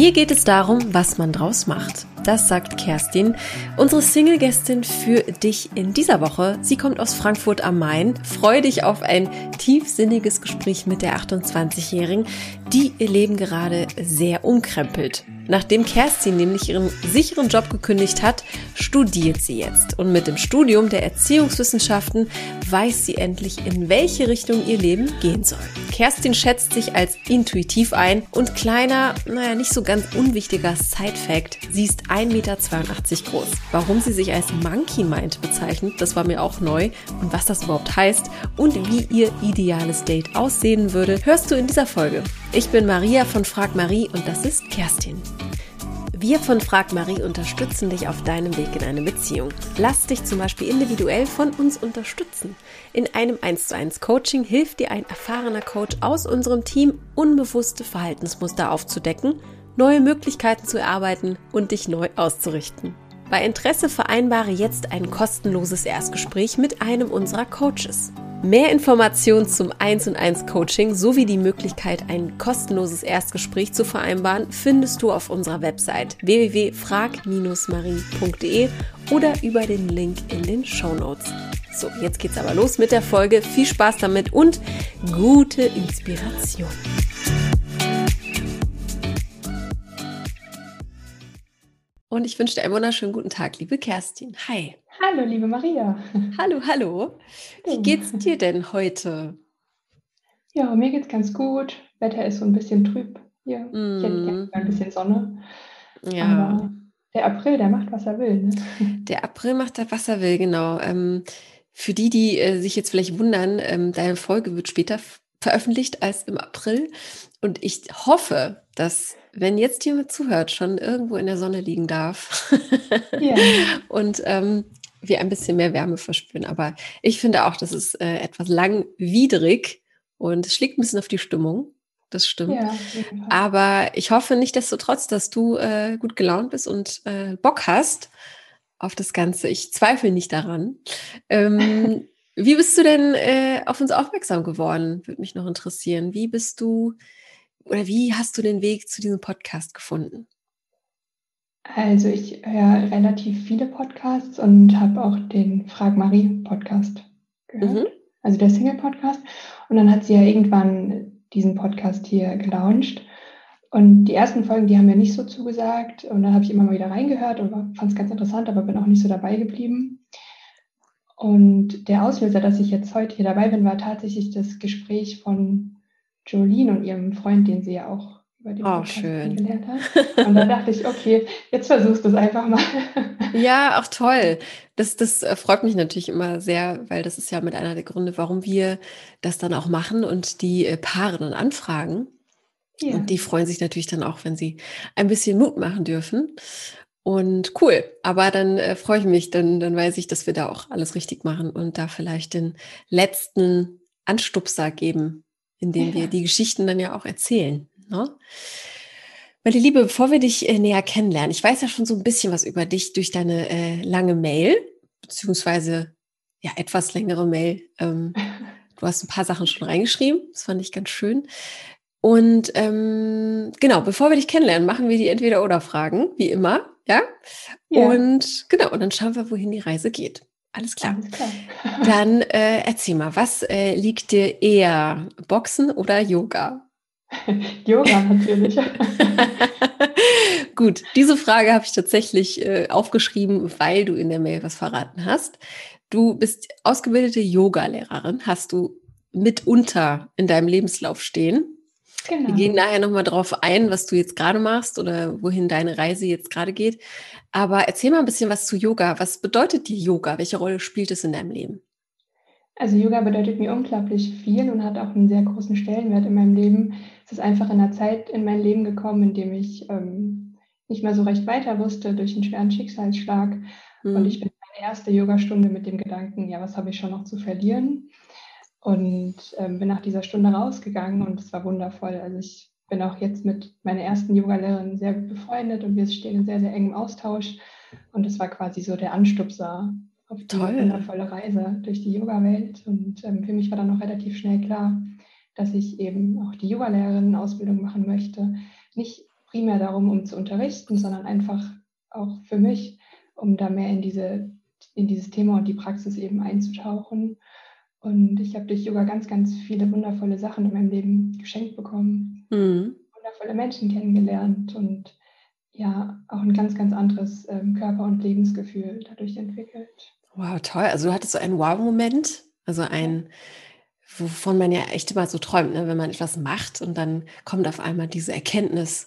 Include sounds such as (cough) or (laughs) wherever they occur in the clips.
Mir geht es darum, was man draus macht. Das sagt Kerstin, unsere Single-Gästin für dich in dieser Woche. Sie kommt aus Frankfurt am Main. Freue dich auf ein tiefsinniges Gespräch mit der 28-Jährigen, die ihr Leben gerade sehr umkrempelt. Nachdem Kerstin nämlich ihren sicheren Job gekündigt hat, studiert sie jetzt. Und mit dem Studium der Erziehungswissenschaften weiß sie endlich, in welche Richtung ihr Leben gehen soll. Kerstin schätzt sich als intuitiv ein und kleiner, naja, nicht so ganz unwichtiger Side-Fact, sie ist 1,82 Meter groß. Warum sie sich als Monkey Mind bezeichnet, das war mir auch neu. Und was das überhaupt heißt und wie ihr ideales Date aussehen würde, hörst du in dieser Folge. Ich bin Maria von Frag Marie und das ist Kerstin. Wir von Frag Marie unterstützen dich auf deinem Weg in eine Beziehung. Lass dich zum Beispiel individuell von uns unterstützen. In einem 1 zu 1 Coaching hilft dir ein erfahrener Coach aus unserem Team, unbewusste Verhaltensmuster aufzudecken, neue Möglichkeiten zu erarbeiten und dich neu auszurichten. Bei Interesse vereinbare jetzt ein kostenloses Erstgespräch mit einem unserer Coaches. Mehr Informationen zum 1 und 1 Coaching sowie die Möglichkeit, ein kostenloses Erstgespräch zu vereinbaren, findest du auf unserer Website www.frag-marie.de oder über den Link in den Show Notes. So, jetzt geht's aber los mit der Folge. Viel Spaß damit und gute Inspiration. Und ich wünsche dir einen wunderschönen guten Tag, liebe Kerstin. Hi. Hallo, liebe Maria. Hallo, hallo. Wie geht's dir denn heute? Ja, mir geht's ganz gut. Wetter ist so ein bisschen trüb hier. Mm. Ich hätte gerne ein bisschen Sonne. Ja. Aber der April, der macht, was er will. Ne? Der April macht was er will, genau. Ähm, für die, die äh, sich jetzt vielleicht wundern, ähm, deine Folge wird später veröffentlicht als im April. Und ich hoffe, dass wenn jetzt jemand zuhört, schon irgendwo in der Sonne liegen darf. ja. (laughs) Und ähm, wir ein bisschen mehr Wärme verspüren. Aber ich finde auch, das ist äh, etwas langwidrig und es schlägt ein bisschen auf die Stimmung. Das stimmt. Ja, Aber ich hoffe nicht, desto trotz, dass du äh, gut gelaunt bist und äh, Bock hast auf das Ganze. Ich zweifle nicht daran. Ähm, (laughs) wie bist du denn äh, auf uns aufmerksam geworden? Würde mich noch interessieren. Wie bist du oder wie hast du den Weg zu diesem Podcast gefunden? Also ich höre relativ viele Podcasts und habe auch den Frag Marie Podcast gehört, mhm. also der Single Podcast. Und dann hat sie ja irgendwann diesen Podcast hier gelauncht. Und die ersten Folgen, die haben mir nicht so zugesagt. Und dann habe ich immer mal wieder reingehört und fand es ganz interessant, aber bin auch nicht so dabei geblieben. Und der Auslöser, dass ich jetzt heute hier dabei bin, war tatsächlich das Gespräch von Jolene und ihrem Freund, den sie ja auch über den oh, schön. gelernt hat. Und dann dachte ich, okay, jetzt versuchst du es einfach mal. (laughs) Ja, auch toll. Das, das äh, freut mich natürlich immer sehr, weil das ist ja mit einer der Gründe, warum wir das dann auch machen und die äh, Paare dann anfragen. Ja. Und die freuen sich natürlich dann auch, wenn sie ein bisschen Mut machen dürfen. Und cool, aber dann äh, freue ich mich, dann, dann weiß ich, dass wir da auch alles richtig machen und da vielleicht den letzten Anstupser geben, indem wir die Geschichten dann ja auch erzählen. Ne? Meine Liebe, bevor wir dich äh, näher kennenlernen, ich weiß ja schon so ein bisschen was über dich durch deine äh, lange Mail, beziehungsweise ja, etwas längere Mail. Ähm, (laughs) du hast ein paar Sachen schon reingeschrieben, das fand ich ganz schön. Und ähm, genau, bevor wir dich kennenlernen, machen wir die Entweder-Oder-Fragen, wie immer, ja? ja? Und genau, und dann schauen wir, wohin die Reise geht. Alles klar. Alles klar. (laughs) dann äh, erzähl mal, was äh, liegt dir eher, Boxen oder Yoga? (laughs) Yoga natürlich. (laughs) Gut, diese Frage habe ich tatsächlich äh, aufgeschrieben, weil du in der Mail was verraten hast. Du bist ausgebildete Yoga-Lehrerin, hast du mitunter in deinem Lebenslauf stehen. Genau. Wir gehen nachher nochmal drauf ein, was du jetzt gerade machst oder wohin deine Reise jetzt gerade geht. Aber erzähl mal ein bisschen was zu Yoga. Was bedeutet dir Yoga? Welche Rolle spielt es in deinem Leben? Also Yoga bedeutet mir unglaublich viel und hat auch einen sehr großen Stellenwert in meinem Leben. Es ist einfach in einer Zeit in mein Leben gekommen, in dem ich ähm, nicht mehr so recht weiter wusste durch einen schweren Schicksalsschlag. Mhm. Und ich bin meine erste Yogastunde mit dem Gedanken, ja, was habe ich schon noch zu verlieren? Und ähm, bin nach dieser Stunde rausgegangen und es war wundervoll. Also ich bin auch jetzt mit meiner ersten Yogalehrerin sehr gut befreundet und wir stehen in sehr, sehr engem Austausch. Und es war quasi so der Anstupser auf die Toll. wundervolle Reise durch die Yoga-Welt. Und ähm, für mich war dann auch relativ schnell klar, dass ich eben auch die Yoga-Lehrerinnen-Ausbildung machen möchte. Nicht primär darum, um zu unterrichten, sondern einfach auch für mich, um da mehr in, diese, in dieses Thema und die Praxis eben einzutauchen. Und ich habe durch Yoga ganz, ganz viele wundervolle Sachen in meinem Leben geschenkt bekommen, mhm. wundervolle Menschen kennengelernt und ja, auch ein ganz, ganz anderes ähm, Körper- und Lebensgefühl dadurch entwickelt. Wow, toll. Also du hattest so einen Wow-Moment, also ein, wovon man ja echt immer so träumt, ne? wenn man etwas macht und dann kommt auf einmal diese Erkenntnis,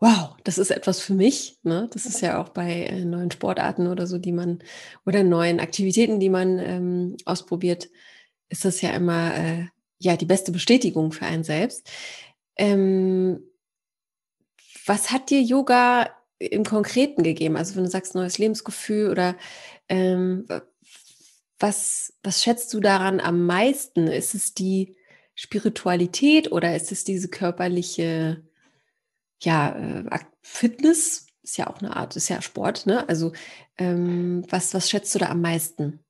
wow, das ist etwas für mich. Ne? Das ist ja auch bei äh, neuen Sportarten oder so, die man, oder neuen Aktivitäten, die man ähm, ausprobiert, ist das ja immer äh, ja die beste Bestätigung für einen selbst. Ähm, was hat dir Yoga im Konkreten gegeben? Also wenn du sagst neues Lebensgefühl oder ähm, was, was schätzt du daran am meisten? Ist es die Spiritualität oder ist es diese körperliche ja, äh, Fitness? Ist ja auch eine Art, ist ja Sport, ne? Also ähm, was, was schätzt du da am meisten?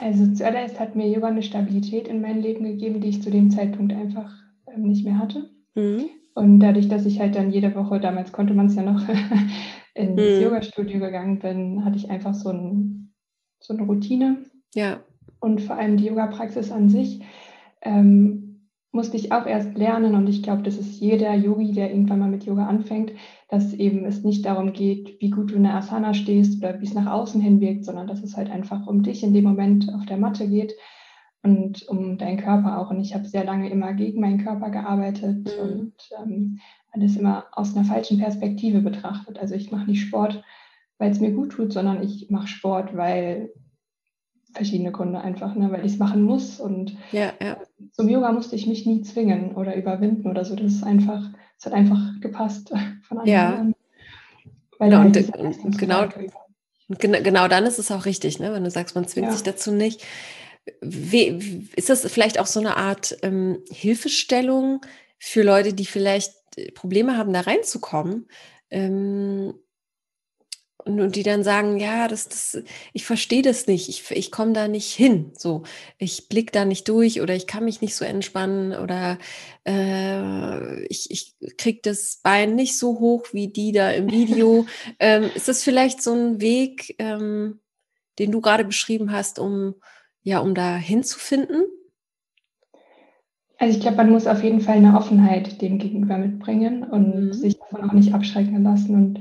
Also zuallererst hat mir Yoga eine Stabilität in mein Leben gegeben, die ich zu dem Zeitpunkt einfach ähm, nicht mehr hatte. Mhm. Und dadurch, dass ich halt dann jede Woche, damals konnte man es ja noch, (laughs) ins mhm. Yoga-Studio gegangen bin, hatte ich einfach so, ein, so eine Routine. Ja. Und vor allem die Yoga-Praxis an sich ähm, musste ich auch erst lernen. Und ich glaube, das ist jeder Yogi, der irgendwann mal mit Yoga anfängt, dass eben es nicht darum geht, wie gut du in der Asana stehst oder wie es nach außen hin wirkt, sondern dass es halt einfach um dich in dem Moment auf der Matte geht und um deinen Körper auch. Und ich habe sehr lange immer gegen meinen Körper gearbeitet mhm. und ähm, alles immer aus einer falschen Perspektive betrachtet. Also ich mache nicht Sport, weil es mir gut tut, sondern ich mache Sport, weil verschiedene Gründe einfach, ne, weil ich es machen muss. Und ja, ja. Zum Yoga musste ich mich nie zwingen oder überwinden oder so. Das ist einfach, es hat einfach gepasst (laughs) von Anfang ja. an. Weil genau, halt und, genau, genau, genau dann ist es auch richtig, ne? wenn du sagst, man zwingt ja. sich dazu nicht wie, ist das vielleicht auch so eine Art ähm, Hilfestellung für Leute, die vielleicht äh, Probleme haben, da reinzukommen? Ähm, und, und, die dann sagen, ja, das, das, ich verstehe das nicht, ich, ich komme da nicht hin, so, ich blick da nicht durch oder ich kann mich nicht so entspannen oder äh, ich, ich krieg das Bein nicht so hoch wie die da im Video. (laughs) ähm, ist das vielleicht so ein Weg, ähm, den du gerade beschrieben hast, um ja, um da hinzufinden? Also ich glaube, man muss auf jeden Fall eine Offenheit dem gegenüber mitbringen und mhm. sich davon auch nicht abschrecken lassen. Und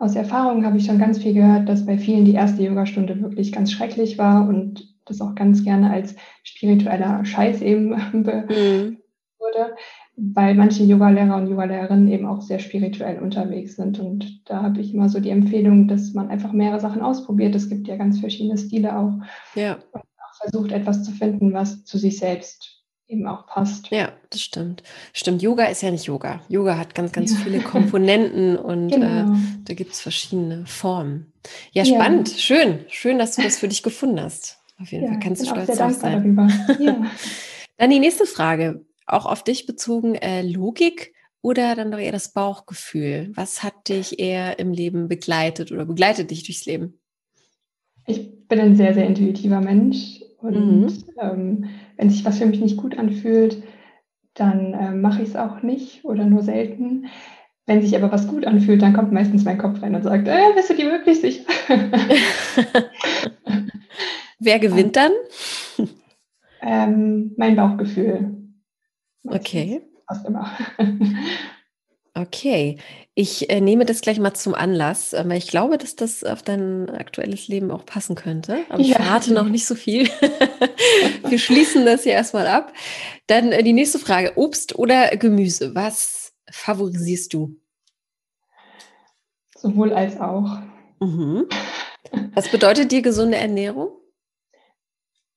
aus Erfahrung habe ich schon ganz viel gehört, dass bei vielen die erste Yogastunde wirklich ganz schrecklich war und das auch ganz gerne als spiritueller Scheiß eben (laughs) mhm. wurde weil manche Yogalehrer und Yogalehrerinnen eben auch sehr spirituell unterwegs sind. Und da habe ich immer so die Empfehlung, dass man einfach mehrere Sachen ausprobiert. Es gibt ja ganz verschiedene Stile auch. Ja. Und auch versucht, etwas zu finden, was zu sich selbst eben auch passt. Ja, das stimmt. Stimmt, Yoga ist ja nicht Yoga. Yoga hat ganz, ganz ja. viele Komponenten (laughs) und genau. äh, da gibt es verschiedene Formen. Ja, spannend, ja. schön. Schön, dass du das für dich gefunden hast. Auf jeden ja, Fall kannst du stolz drauf sein. (laughs) Dann die nächste Frage auch auf dich bezogen, äh, Logik oder dann doch eher das Bauchgefühl? Was hat dich eher im Leben begleitet oder begleitet dich durchs Leben? Ich bin ein sehr, sehr intuitiver Mensch und mhm. ähm, wenn sich was für mich nicht gut anfühlt, dann äh, mache ich es auch nicht oder nur selten. Wenn sich aber was gut anfühlt, dann kommt meistens mein Kopf rein und sagt, äh, bist du dir wirklich sicher? (laughs) Wer gewinnt dann? Ähm, mein Bauchgefühl. Okay. Fast immer. (laughs) Okay, ich äh, nehme das gleich mal zum Anlass, äh, weil ich glaube, dass das auf dein aktuelles Leben auch passen könnte. Aber ich verrate noch nicht so viel. (laughs) Wir schließen das hier erstmal ab. Dann äh, die nächste Frage: Obst oder Gemüse? Was favorisierst du? Sowohl als auch. Mhm. Was bedeutet dir gesunde Ernährung?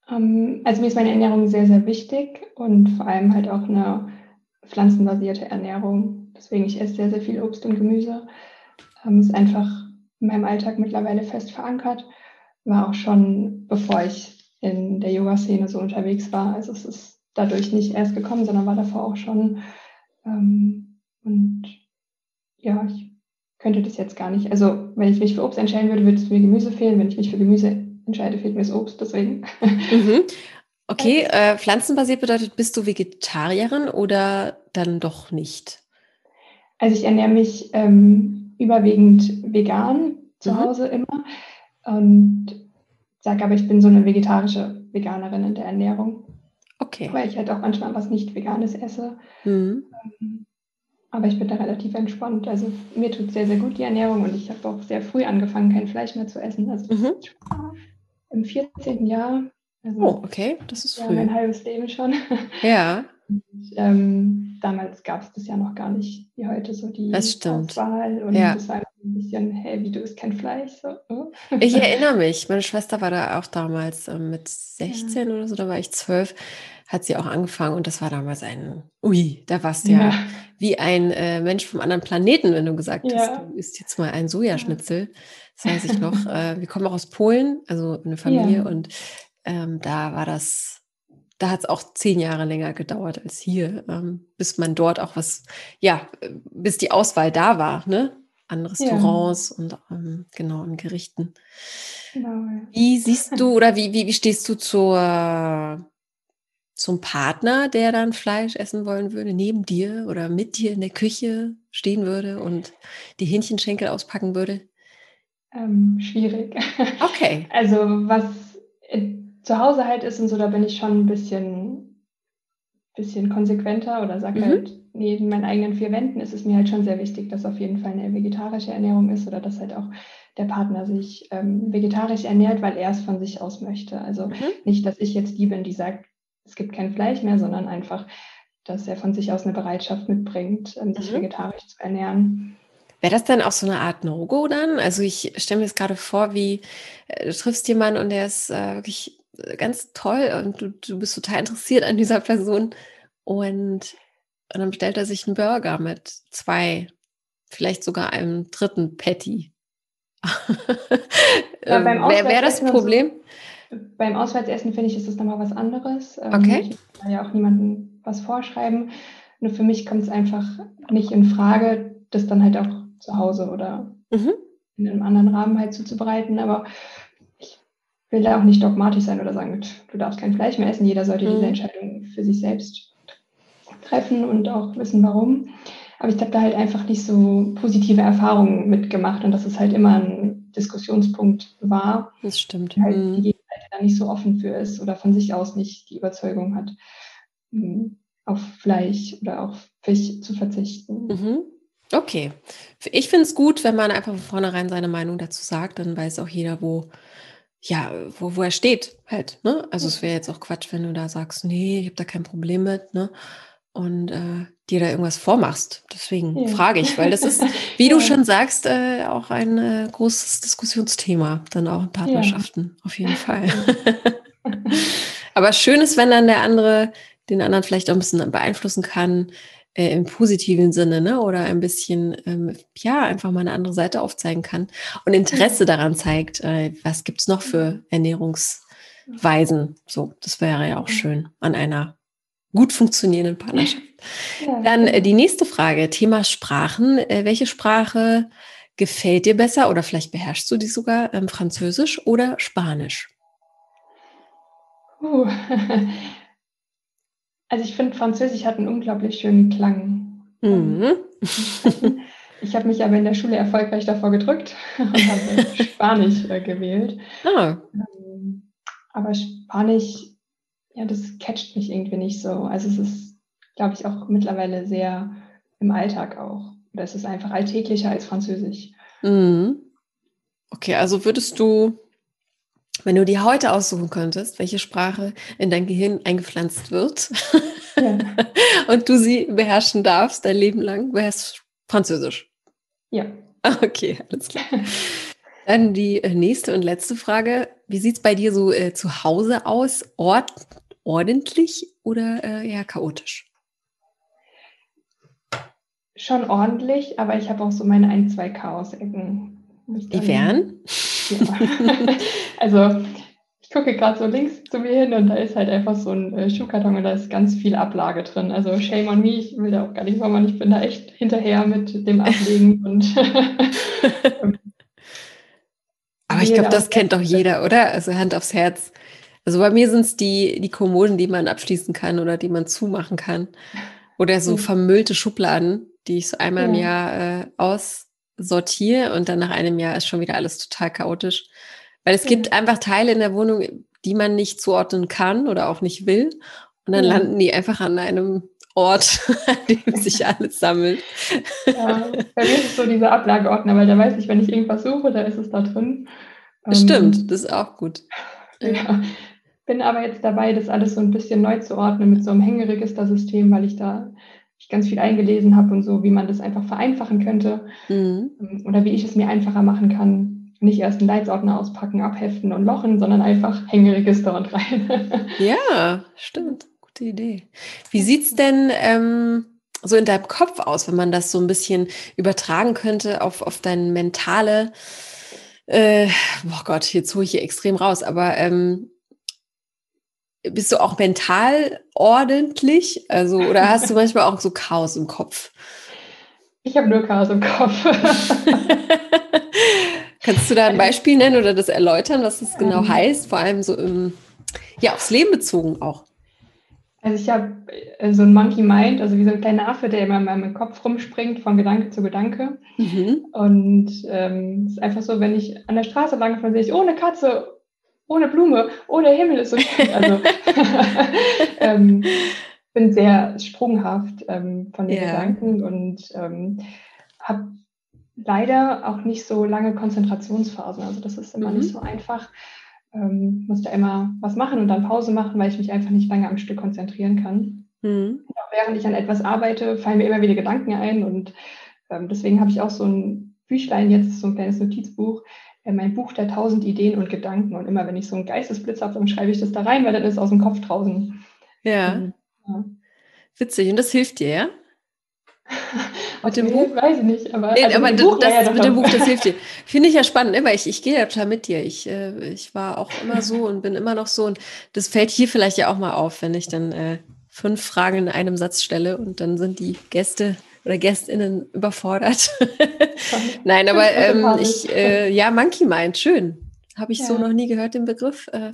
Ähm, also mir ist meine Ernährung sehr, sehr wichtig und vor allem halt auch eine pflanzenbasierte Ernährung. Deswegen ich esse sehr, sehr viel Obst und Gemüse. Ähm, ist einfach in meinem Alltag mittlerweile fest verankert. War auch schon, bevor ich in der Yoga-Szene so unterwegs war. Also es ist dadurch nicht erst gekommen, sondern war davor auch schon. Ähm, und ja, ich könnte das jetzt gar nicht. Also wenn ich mich für Obst entscheiden würde, würde es mir Gemüse fehlen. Wenn ich mich für Gemüse entscheide, fehlt mir das Obst, deswegen. Mhm. (laughs) Okay, äh, pflanzenbasiert bedeutet, bist du Vegetarierin oder dann doch nicht? Also ich ernähre mich ähm, überwiegend vegan zu mhm. Hause immer und sage aber, ich bin so eine vegetarische Veganerin in der Ernährung. Okay. Weil ich halt auch manchmal was nicht Veganes esse. Mhm. Ähm, aber ich bin da relativ entspannt. Also mir tut sehr, sehr gut die Ernährung und ich habe auch sehr früh angefangen, kein Fleisch mehr zu essen. Also mhm. im 14. Jahr. Also oh, okay, das ist ja, früh. mein halbes Leben schon. Ja. (laughs) Ähm, damals gab es das ja noch gar nicht wie heute so die das stimmt. Auswahl und ja. das war ein bisschen, hey, wie du isst kein Fleisch. So. Oh. Ich (laughs) erinnere mich, meine Schwester war da auch damals äh, mit 16 ja. oder so, da war ich 12 hat sie auch angefangen und das war damals ein, ui, da warst du ja, ja wie ein äh, Mensch vom anderen Planeten, wenn du gesagt hast, du isst jetzt mal ein Sojaschnitzel. Das weiß ich noch. (laughs) äh, wir kommen auch aus Polen, also eine Familie und ähm, da war das, da hat es auch zehn Jahre länger gedauert als hier, ähm, bis man dort auch was, ja, bis die Auswahl da war, ne? An Restaurants und ähm, genau an Gerichten. Genau. Wie siehst du oder wie, wie, wie stehst du zur zum Partner, der dann Fleisch essen wollen würde, neben dir oder mit dir in der Küche stehen würde und die Hähnchenschenkel auspacken würde? Ähm, schwierig. Okay. (laughs) Also was zu Hause halt ist und so, da bin ich schon ein bisschen, bisschen konsequenter oder sage mhm. halt, neben meinen eigenen vier Wänden ist es mir halt schon sehr wichtig, dass auf jeden Fall eine vegetarische Ernährung ist oder dass halt auch der Partner sich ähm, vegetarisch ernährt, weil er es von sich aus möchte. Also mhm. nicht, dass ich jetzt die bin, die sagt, es gibt kein Fleisch mehr, sondern einfach, dass er von sich aus eine Bereitschaft mitbringt, ähm, sich mhm. vegetarisch zu ernähren. Wäre das dann auch so eine Art No-Go dann? Also ich stelle mir das gerade vor, wie äh, du triffst jemanden und der ist äh, wirklich ganz toll und du, du bist total interessiert an dieser Person und, und dann bestellt er sich einen Burger mit zwei, vielleicht sogar einem dritten Patty. (laughs) ja, ähm, Wäre wär das Problem? Beim Auswärtsessen finde ich, ist das nochmal was anderes. Ähm, okay. Ich will ja auch niemandem was vorschreiben. Nur für mich kommt es einfach nicht in Frage, das dann halt auch zu Hause oder mhm. in einem anderen Rahmen halt zuzubereiten. Aber will da auch nicht dogmatisch sein oder sagen, du darfst kein Fleisch mehr essen. Jeder sollte mhm. diese Entscheidung für sich selbst treffen und auch wissen, warum. Aber ich habe da halt einfach nicht so positive Erfahrungen mitgemacht und dass es halt immer ein Diskussionspunkt war. Das stimmt. Halt mhm. die da nicht so offen für ist oder von sich aus nicht die Überzeugung hat, hm, auf Fleisch oder auf Fisch zu verzichten. Mhm. Okay. Ich finde es gut, wenn man einfach von vornherein seine Meinung dazu sagt, dann weiß auch jeder, wo, ja, wo, wo er steht halt. Ne? Also es wäre jetzt auch Quatsch, wenn du da sagst, nee, ich habe da kein Problem mit, ne? Und äh, dir da irgendwas vormachst. Deswegen ja. frage ich, weil das ist, (laughs) wie ja. du schon sagst, äh, auch ein äh, großes Diskussionsthema, dann auch in Partnerschaften, ja. auf jeden (laughs) Fall. (laughs) Aber schön ist, wenn dann der andere den anderen vielleicht auch ein bisschen beeinflussen kann, äh, im positiven Sinne, ne? Oder ein bisschen, ähm, ja, einfach mal eine andere Seite aufzeigen kann und Interesse daran zeigt, äh, was gibt's noch für Ernährungsweisen. So, das wäre ja auch schön an einer gut funktionierenden Partnerschaft. Ja. Dann äh, die nächste Frage, Thema Sprachen. Äh, welche Sprache gefällt dir besser oder vielleicht beherrschst du die sogar, ähm, Französisch oder Spanisch? Uh. (laughs) Also ich finde, Französisch hat einen unglaublich schönen Klang. Mhm. (laughs) Ich habe mich aber in der Schule erfolgreich davor gedrückt (laughs) und habe Spanisch äh, gewählt. Ah. Ähm, aber Spanisch ja, das catcht mich irgendwie nicht so. Also es ist, glaube ich, auch mittlerweile sehr im Alltag auch. Oder es ist einfach alltäglicher als Französisch. Mhm. Okay, also würdest du, wenn du dir heute aussuchen könntest, welche Sprache in dein Gehirn eingepflanzt wird ja. (laughs) und du sie beherrschen darfst dein Leben lang, wäre es Französisch. Ja. (laughs) Okay, alles klar. Dann die äh, nächste und letzte Frage. Wie sieht es bei dir so äh, zu Hause aus? Ort, ordentlich oder äh, eher chaotisch? Schon ordentlich, aber ich habe auch so meine ein, zwei Chaos-Ecken. Die wären? Ja. (laughs) also ich gucke gerade so links zu mir hin und da ist halt einfach so ein äh, Schuhkarton und da ist ganz viel Ablage drin. Also shame on me, ich will da auch gar nicht machen, ich bin da echt hinterher mit dem Ablegen (laughs) und (laughs) Aber ich glaube, das kennt doch jeder, oder? Also Hand aufs Herz. Also bei mir sind es die, die Kommoden, die man abschließen kann oder die man zumachen kann. Oder so mhm. vermüllte Schubladen. die ich so einmal ja. im Jahr äh, aussortiere und dann nach einem Jahr ist schon wieder alles total chaotisch. Weil es ja. gibt einfach Teile in der Wohnung, die man nicht zuordnen kann oder auch nicht will. Und dann ja. landen die einfach an einem Ort, (laughs) an dem sich (laughs) alles sammelt. Ja, bei mir ist es so dieser Ablageordner, weil da weiß ich, wenn ich irgendwas suche, da ist es da drin. Stimmt, ähm, das ist auch gut. (laughs) Ja. Bin aber jetzt dabei, das alles so ein bisschen neu zu ordnen mit so einem Hängeregistersystem, weil ich da ganz viel eingelesen habe und so, wie man das einfach vereinfachen könnte mhm. Ähm, oder wie ich es mir einfacher machen kann. Nicht erst einen Leitsordner auspacken, abheften und lochen, sondern einfach Hängeregister und rein. (laughs) ja, stimmt. Gute Idee. Wie sieht es denn ähm, so in deinem Kopf aus, wenn man das so ein bisschen übertragen könnte auf, auf deine mentale, äh, oh Gott, jetzt hole ich hier extrem raus, aber ähm, bist du auch mental ordentlich? Also, oder (laughs) hast du manchmal auch so Chaos im Kopf? Ich habe nur Chaos im Kopf. (laughs) Kannst du da ein Beispiel nennen oder das erläutern, was das genau ähm, heißt? Vor allem so im, ja, aufs Leben bezogen auch. Also ich habe so ein Monkey Mind, also wie so ein kleiner Affe, der immer in meinem Kopf rumspringt, von Gedanke zu Gedanke. Mhm. Und ähm, es ist einfach so, wenn ich an der Straße lang fahre, sehe ich, oh, eine Katze, ohne Blume, oh, der Himmel ist so schön. Also (laughs) (laughs) ähm, bin sehr sprunghaft ähm, von den yeah. Gedanken und ähm, habe leider auch nicht so lange Konzentrationsphasen. Also das ist immer mhm. nicht so einfach. Ähm, muss da immer was machen und dann Pause machen, weil ich mich einfach nicht lange am Stück konzentrieren kann. Mhm. Auch während ich an etwas arbeite, fallen mir immer wieder Gedanken ein und ähm, deswegen habe ich auch so ein Büchlein jetzt, so ein kleines Notizbuch, mein Buch der tausend Ideen und Gedanken. Und immer wenn ich so einen Geistesblitz habe, dann schreibe ich das da rein, weil dann ist es aus dem Kopf draußen. Ja. Ja. Witzig. Und das hilft dir, ja? (laughs) mit dem Buch? Weiß ich nicht, aber, nee, also aber das, Buch, das, ja, mit dem Buch, das hilft dir. (laughs) Finde ich ja spannend, ne? weil ich, ich gehe ja total mit dir. Ich, äh, ich war auch immer so und bin immer noch so. Und das fällt hier vielleicht ja auch mal auf, wenn ich dann äh, fünf Fragen in einem Satz stelle und dann sind die Gäste oder GästInnen überfordert. (laughs) Nein, aber ähm, ich, äh, ja, Monkey Mind, schön. Habe ich ja. so noch nie gehört, den Begriff. Äh,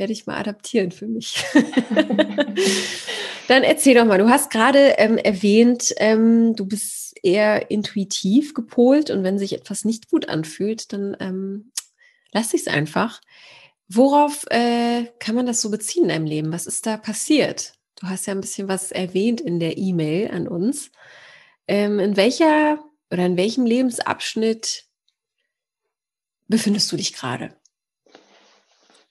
werde ich mal adaptieren für mich. (laughs) Dann erzähl doch mal, du hast gerade ähm, erwähnt, ähm, du bist eher intuitiv gepolt und wenn sich etwas nicht gut anfühlt, dann ähm, lass es einfach. Worauf äh, kann man das so beziehen in deinem Leben? Was ist da passiert? Du hast ja ein bisschen was erwähnt in der E-Mail an uns. Ähm, in welcher oder in welchem Lebensabschnitt befindest du dich gerade?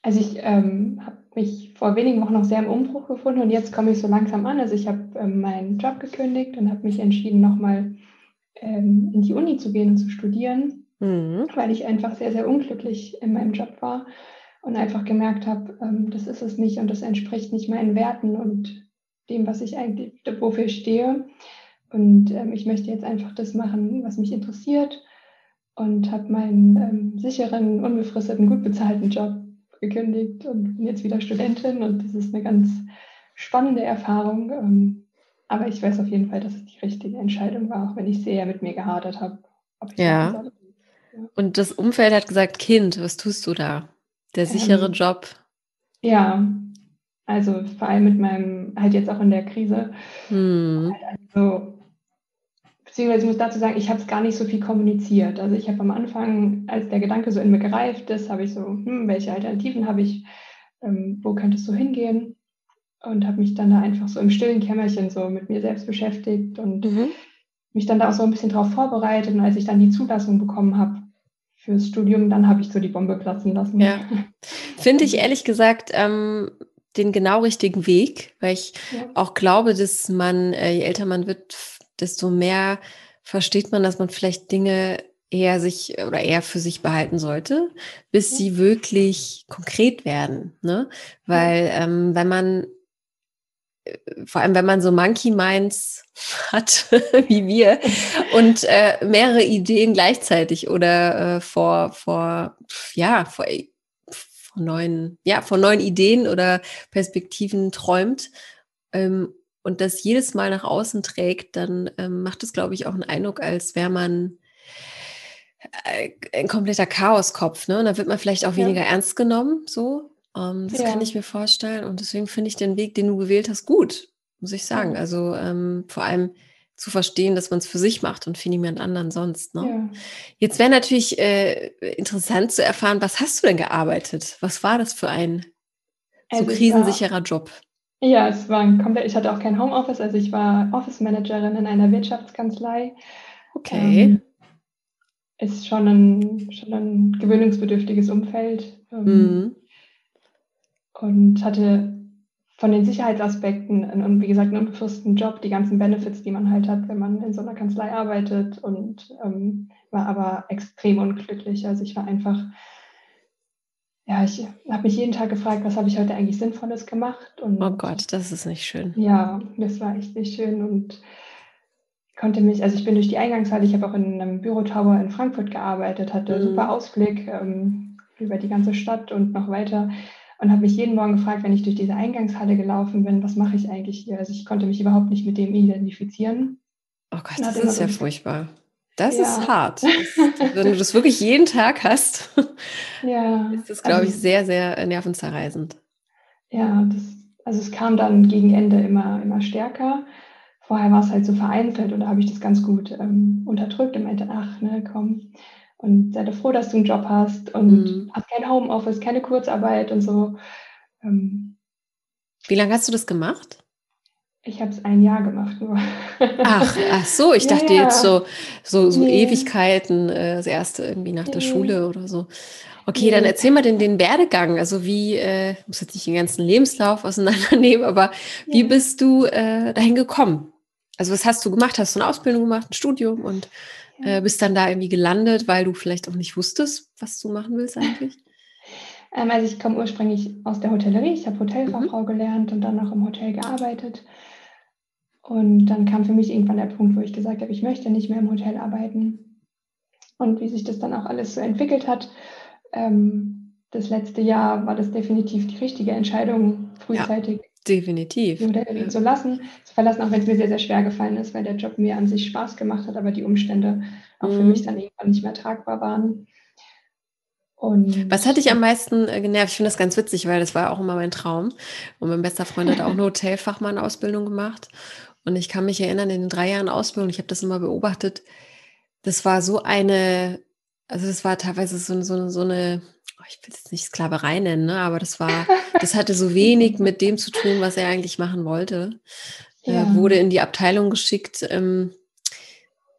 Also ich ähm, habe mich vor wenigen Wochen noch sehr im Umbruch gefunden und jetzt komme ich so langsam an. Also ich habe ähm, meinen Job gekündigt und habe mich entschieden, nochmal ähm, in die Uni zu gehen und zu studieren, mhm. weil ich einfach sehr, sehr unglücklich in meinem Job war und einfach gemerkt habe, ähm, das ist es nicht und das entspricht nicht meinen Werten und dem, was ich eigentlich, wofür ich stehe. Und ähm, ich möchte jetzt einfach das machen, was mich interessiert und habe meinen ähm, sicheren, unbefristeten, gut bezahlten Job gekündigt und bin jetzt wieder Studentin und das ist eine ganz spannende Erfahrung. Ähm, aber ich weiß auf jeden Fall, dass es die richtige Entscheidung war, auch wenn ich sehr mit mir gehadert habe. Ja. ja. Und das Umfeld hat gesagt, Kind, was tust du da? Der sichere ähm, Job. Ja, also vor allem mit meinem, halt jetzt auch in der Krise. Hm. Also beziehungsweise ich muss dazu sagen, ich habe es gar nicht so viel kommuniziert. Also ich habe am Anfang, als der Gedanke so in mir gereift ist, habe ich so, hm, welche Alternativen habe ich, ähm, wo könnte es so hingehen? Und habe mich dann da einfach so im stillen Kämmerchen so mit mir selbst beschäftigt und mhm. mich dann da auch so ein bisschen drauf vorbereitet. Und als ich dann die Zulassung bekommen habe fürs Studium, dann habe ich so die Bombe platzen lassen. Ja. Finde ich ehrlich gesagt ähm, den genau richtigen Weg, weil ich ja. auch glaube, dass man, äh, je älter man wird, desto mehr versteht man, dass man vielleicht Dinge eher sich oder eher für sich behalten sollte, bis sie wirklich konkret werden. Ne? Weil ähm, wenn man äh, vor allem wenn man so Monkey Minds (laughs) hat (laughs) wie wir und äh, mehrere Ideen gleichzeitig oder äh, vor vor ja vor, vor neuen ja vor neuen Ideen oder Perspektiven träumt ähm, und das jedes Mal nach außen trägt, dann ähm, macht es, glaube ich, auch einen Eindruck, als wäre man äh, ein kompletter Chaoskopf. Ne? Und da wird man vielleicht auch ja. weniger ernst genommen. So, ähm, das ja. kann ich mir vorstellen. Und deswegen finde ich den Weg, den du gewählt hast, gut, muss ich sagen. Also ähm, vor allem zu verstehen, dass man es für sich macht und für niemand anderen sonst. Ne? Ja. Jetzt wäre natürlich äh, interessant zu erfahren, was hast du denn gearbeitet? Was war das für ein so also krisensicherer Job? Ja, es war komplett, ich hatte auch kein Homeoffice, also ich war Office Managerin in einer Wirtschaftskanzlei. Okay. Ähm, ist schon ein, schon ein gewöhnungsbedürftiges Umfeld. Ähm, mhm. Und hatte von den Sicherheitsaspekten und wie gesagt einen unbefristeten Job, die ganzen Benefits, die man halt hat, wenn man in so einer Kanzlei arbeitet und ähm, war aber extrem unglücklich. Also ich war einfach, ja, ich habe mich jeden Tag gefragt, was habe ich heute eigentlich Sinnvolles gemacht. Und, oh Gott, das ist nicht schön. Ja, das war echt nicht schön und konnte mich, also ich bin durch die Eingangshalle, ich habe auch in einem Bürotower in Frankfurt gearbeitet, hatte mhm. super Ausblick ähm, über die ganze Stadt und noch weiter und habe mich jeden Morgen gefragt, wenn ich durch diese Eingangshalle gelaufen bin, was mache ich eigentlich hier? Also ich konnte mich überhaupt nicht mit dem identifizieren. Oh Gott, das ist ja furchtbar. Das ja. ist hart. (laughs) Das, wenn du das wirklich jeden Tag hast, ja. (laughs) ist das, glaube also, ich, sehr, sehr nervenzerreißend. Ja, das, also es kam dann gegen Ende immer, immer stärker. Vorher war es halt so vereinzelt und da habe ich das ganz gut ähm, unterdrückt und meinte, ach, ne, komm, und sei doch froh, dass du einen Job hast und mhm. hast kein Homeoffice, keine Kurzarbeit und so. Ähm, Wie lange hast du das gemacht? Ich habe es ein Jahr gemacht nur. Ach, ach so, ich (laughs) dachte ja, jetzt so, so, so nee. Ewigkeiten, äh, das erste irgendwie nach nee. der Schule oder so. Okay, nee. dann erzähl mal den, den Werdegang. Also wie, äh, ich muss jetzt nicht den ganzen Lebenslauf auseinandernehmen, aber wie bist du äh, dahin gekommen? Also was hast du gemacht? Hast du eine Ausbildung gemacht, ein Studium und äh, bist dann da irgendwie gelandet, weil du vielleicht auch nicht wusstest, was du machen willst eigentlich? (laughs) Ähm, also ich komme ursprünglich aus der Hotellerie. Ich habe Hotelfachfrau mhm. gelernt und dann noch im Hotel gearbeitet. Und dann kam für mich irgendwann der Punkt, wo ich gesagt habe, ich möchte nicht mehr im Hotel arbeiten. Und wie sich das dann auch alles so entwickelt hat, ähm, das letzte Jahr war das definitiv die richtige Entscheidung, frühzeitig Definitiv. Modell zu lassen, zu verlassen, auch wenn es mir sehr, sehr schwer gefallen ist, weil der Job mir an sich Spaß gemacht hat, aber die Umstände auch mhm. für mich dann irgendwann nicht mehr tragbar waren. Und Was hat dich am meisten äh, genervt? Ich finde das ganz witzig, weil das war auch immer mein Traum. Und mein bester Freund hat auch eine (laughs) Hotelfachmann-Ausbildung gemacht. Und ich kann mich erinnern, in den drei Jahren Ausbildung, ich habe das immer beobachtet, das war so eine, also das war teilweise so, so, so eine Oh, ich will es nicht Sklaverei nennen, ne? aber das war, das hatte so wenig mit dem zu tun, was er eigentlich machen wollte. Äh, ja. Äh, wurde in die Abteilung geschickt, ähm,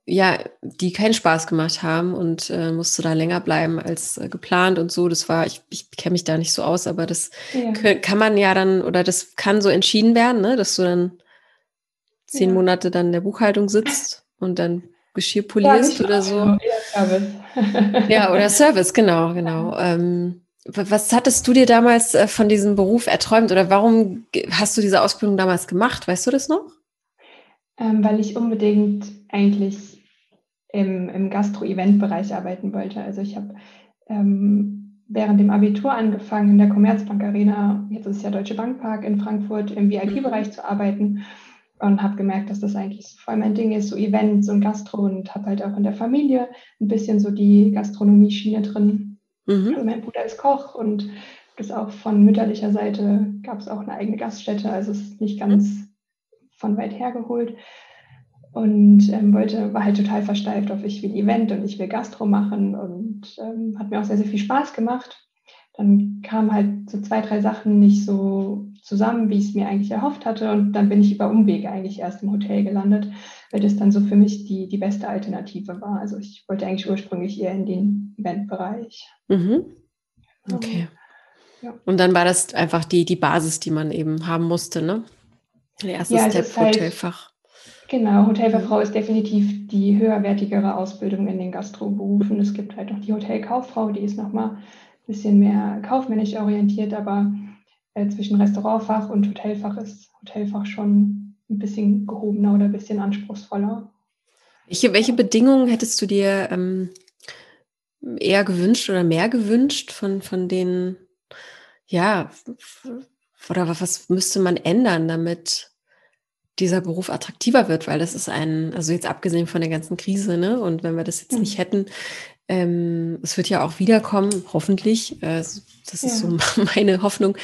ja, die keinen Spaß gemacht haben und äh, musste da länger bleiben als äh, geplant und so. Das war, ich, ich kenne mich da nicht so aus, aber das ja. kann man ja dann, oder das kann so entschieden werden, ne? dass du dann zehn ja. Monate dann in der Buchhaltung sitzt und dann Geschirr polierst ja, oder so. Service. ja, (laughs) oder Service, genau, genau. Ähm, was hattest du dir damals äh, von diesem Beruf erträumt oder warum hast du diese Ausbildung damals gemacht? Weißt du das noch? Ähm, weil ich unbedingt eigentlich im, im Gastro-Event-Bereich arbeiten wollte. Also ich habe ähm, während dem Abitur angefangen, in der Commerzbank Arena, jetzt ist es ja Deutsche Bank Park in Frankfurt, im VIP-Bereich mhm. zu arbeiten und habe gemerkt, dass das eigentlich voll mein Ding ist, so Events und Gastro und habe halt auch in der Familie ein bisschen so die Gastronomie-Schiene drin. Mhm. Also mein Bruder ist Koch und das auch von mütterlicher Seite gab es auch eine eigene Gaststätte, also es ist nicht ganz mhm. von weit her geholt und ähm, wollte, war halt total versteift auf ich will Event und ich will Gastro machen und ähm, hat mir auch sehr, sehr viel Spaß gemacht. Dann kamen halt so zwei, drei Sachen nicht so zusammen, wie ich es mir eigentlich erhofft hatte. Und dann bin ich über Umwege eigentlich erst im Hotel gelandet, weil das dann so für mich die, die beste Alternative war. Also ich wollte eigentlich ursprünglich eher in den Eventbereich. Mhm. Okay. Ja. Und dann war das einfach die, die Basis, die man eben haben musste, ne? Der erste ja, Step halt, Hotelfach. Genau, Hotelfachfrau ist definitiv die höherwertigere Ausbildung in den Gastroberufen. Es gibt halt noch die Hotelkauffrau, die ist nochmal ein bisschen mehr kaufmännisch orientiert, aber äh, zwischen Restaurantfach und Hotelfach ist Hotelfach schon ein bisschen gehobener oder ein bisschen anspruchsvoller. Welche, welche Bedingungen hättest du dir ähm, eher gewünscht oder mehr gewünscht von, von den, ja, oder was müsste man ändern, damit dieser Beruf attraktiver wird, weil das ist ein, also jetzt abgesehen von der ganzen Krise, ne? Und wenn wir das jetzt nicht hätten, ähm, es wird ja auch wiederkommen, hoffentlich. Äh, das ist ja. so (laughs) meine Hoffnung.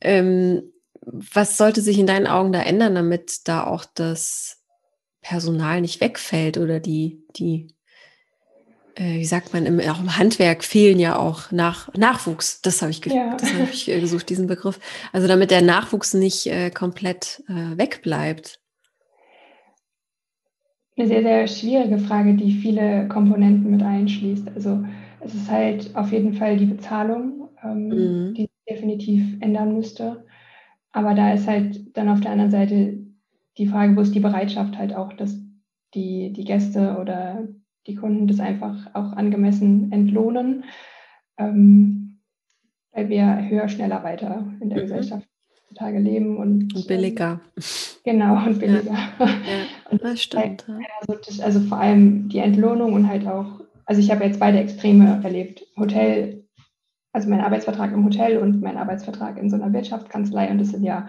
Ähm, was sollte sich in deinen Augen da ändern, damit da auch das, Personal nicht wegfällt oder die, die, äh, wie sagt man, im, auch im Handwerk fehlen ja auch nach, Nachwuchs. Das habe ich, ge ja. das hab ich äh, gesucht, diesen Begriff. Also damit der Nachwuchs nicht äh, komplett äh, wegbleibt. Eine sehr, sehr schwierige Frage, die viele Komponenten mit einschließt. Also es ist halt auf jeden Fall die Bezahlung, ähm, mhm. die definitiv ändern müsste. Aber da ist halt dann auf der anderen Seite die Frage, wo ist die Bereitschaft halt auch, dass die, die Gäste oder die Kunden das einfach auch angemessen entlohnen, ähm, weil wir höher, schneller, weiter in der mhm. Gesellschaft heutzutage leben und, und billiger. Ähm, genau, und billiger. Ja, ja und das stimmt. Also, das, also vor allem die Entlohnung und halt auch, also ich habe jetzt beide Extreme erlebt. Hotel, also mein Arbeitsvertrag im Hotel und mein Arbeitsvertrag in so einer Wirtschaftskanzlei und das sind ja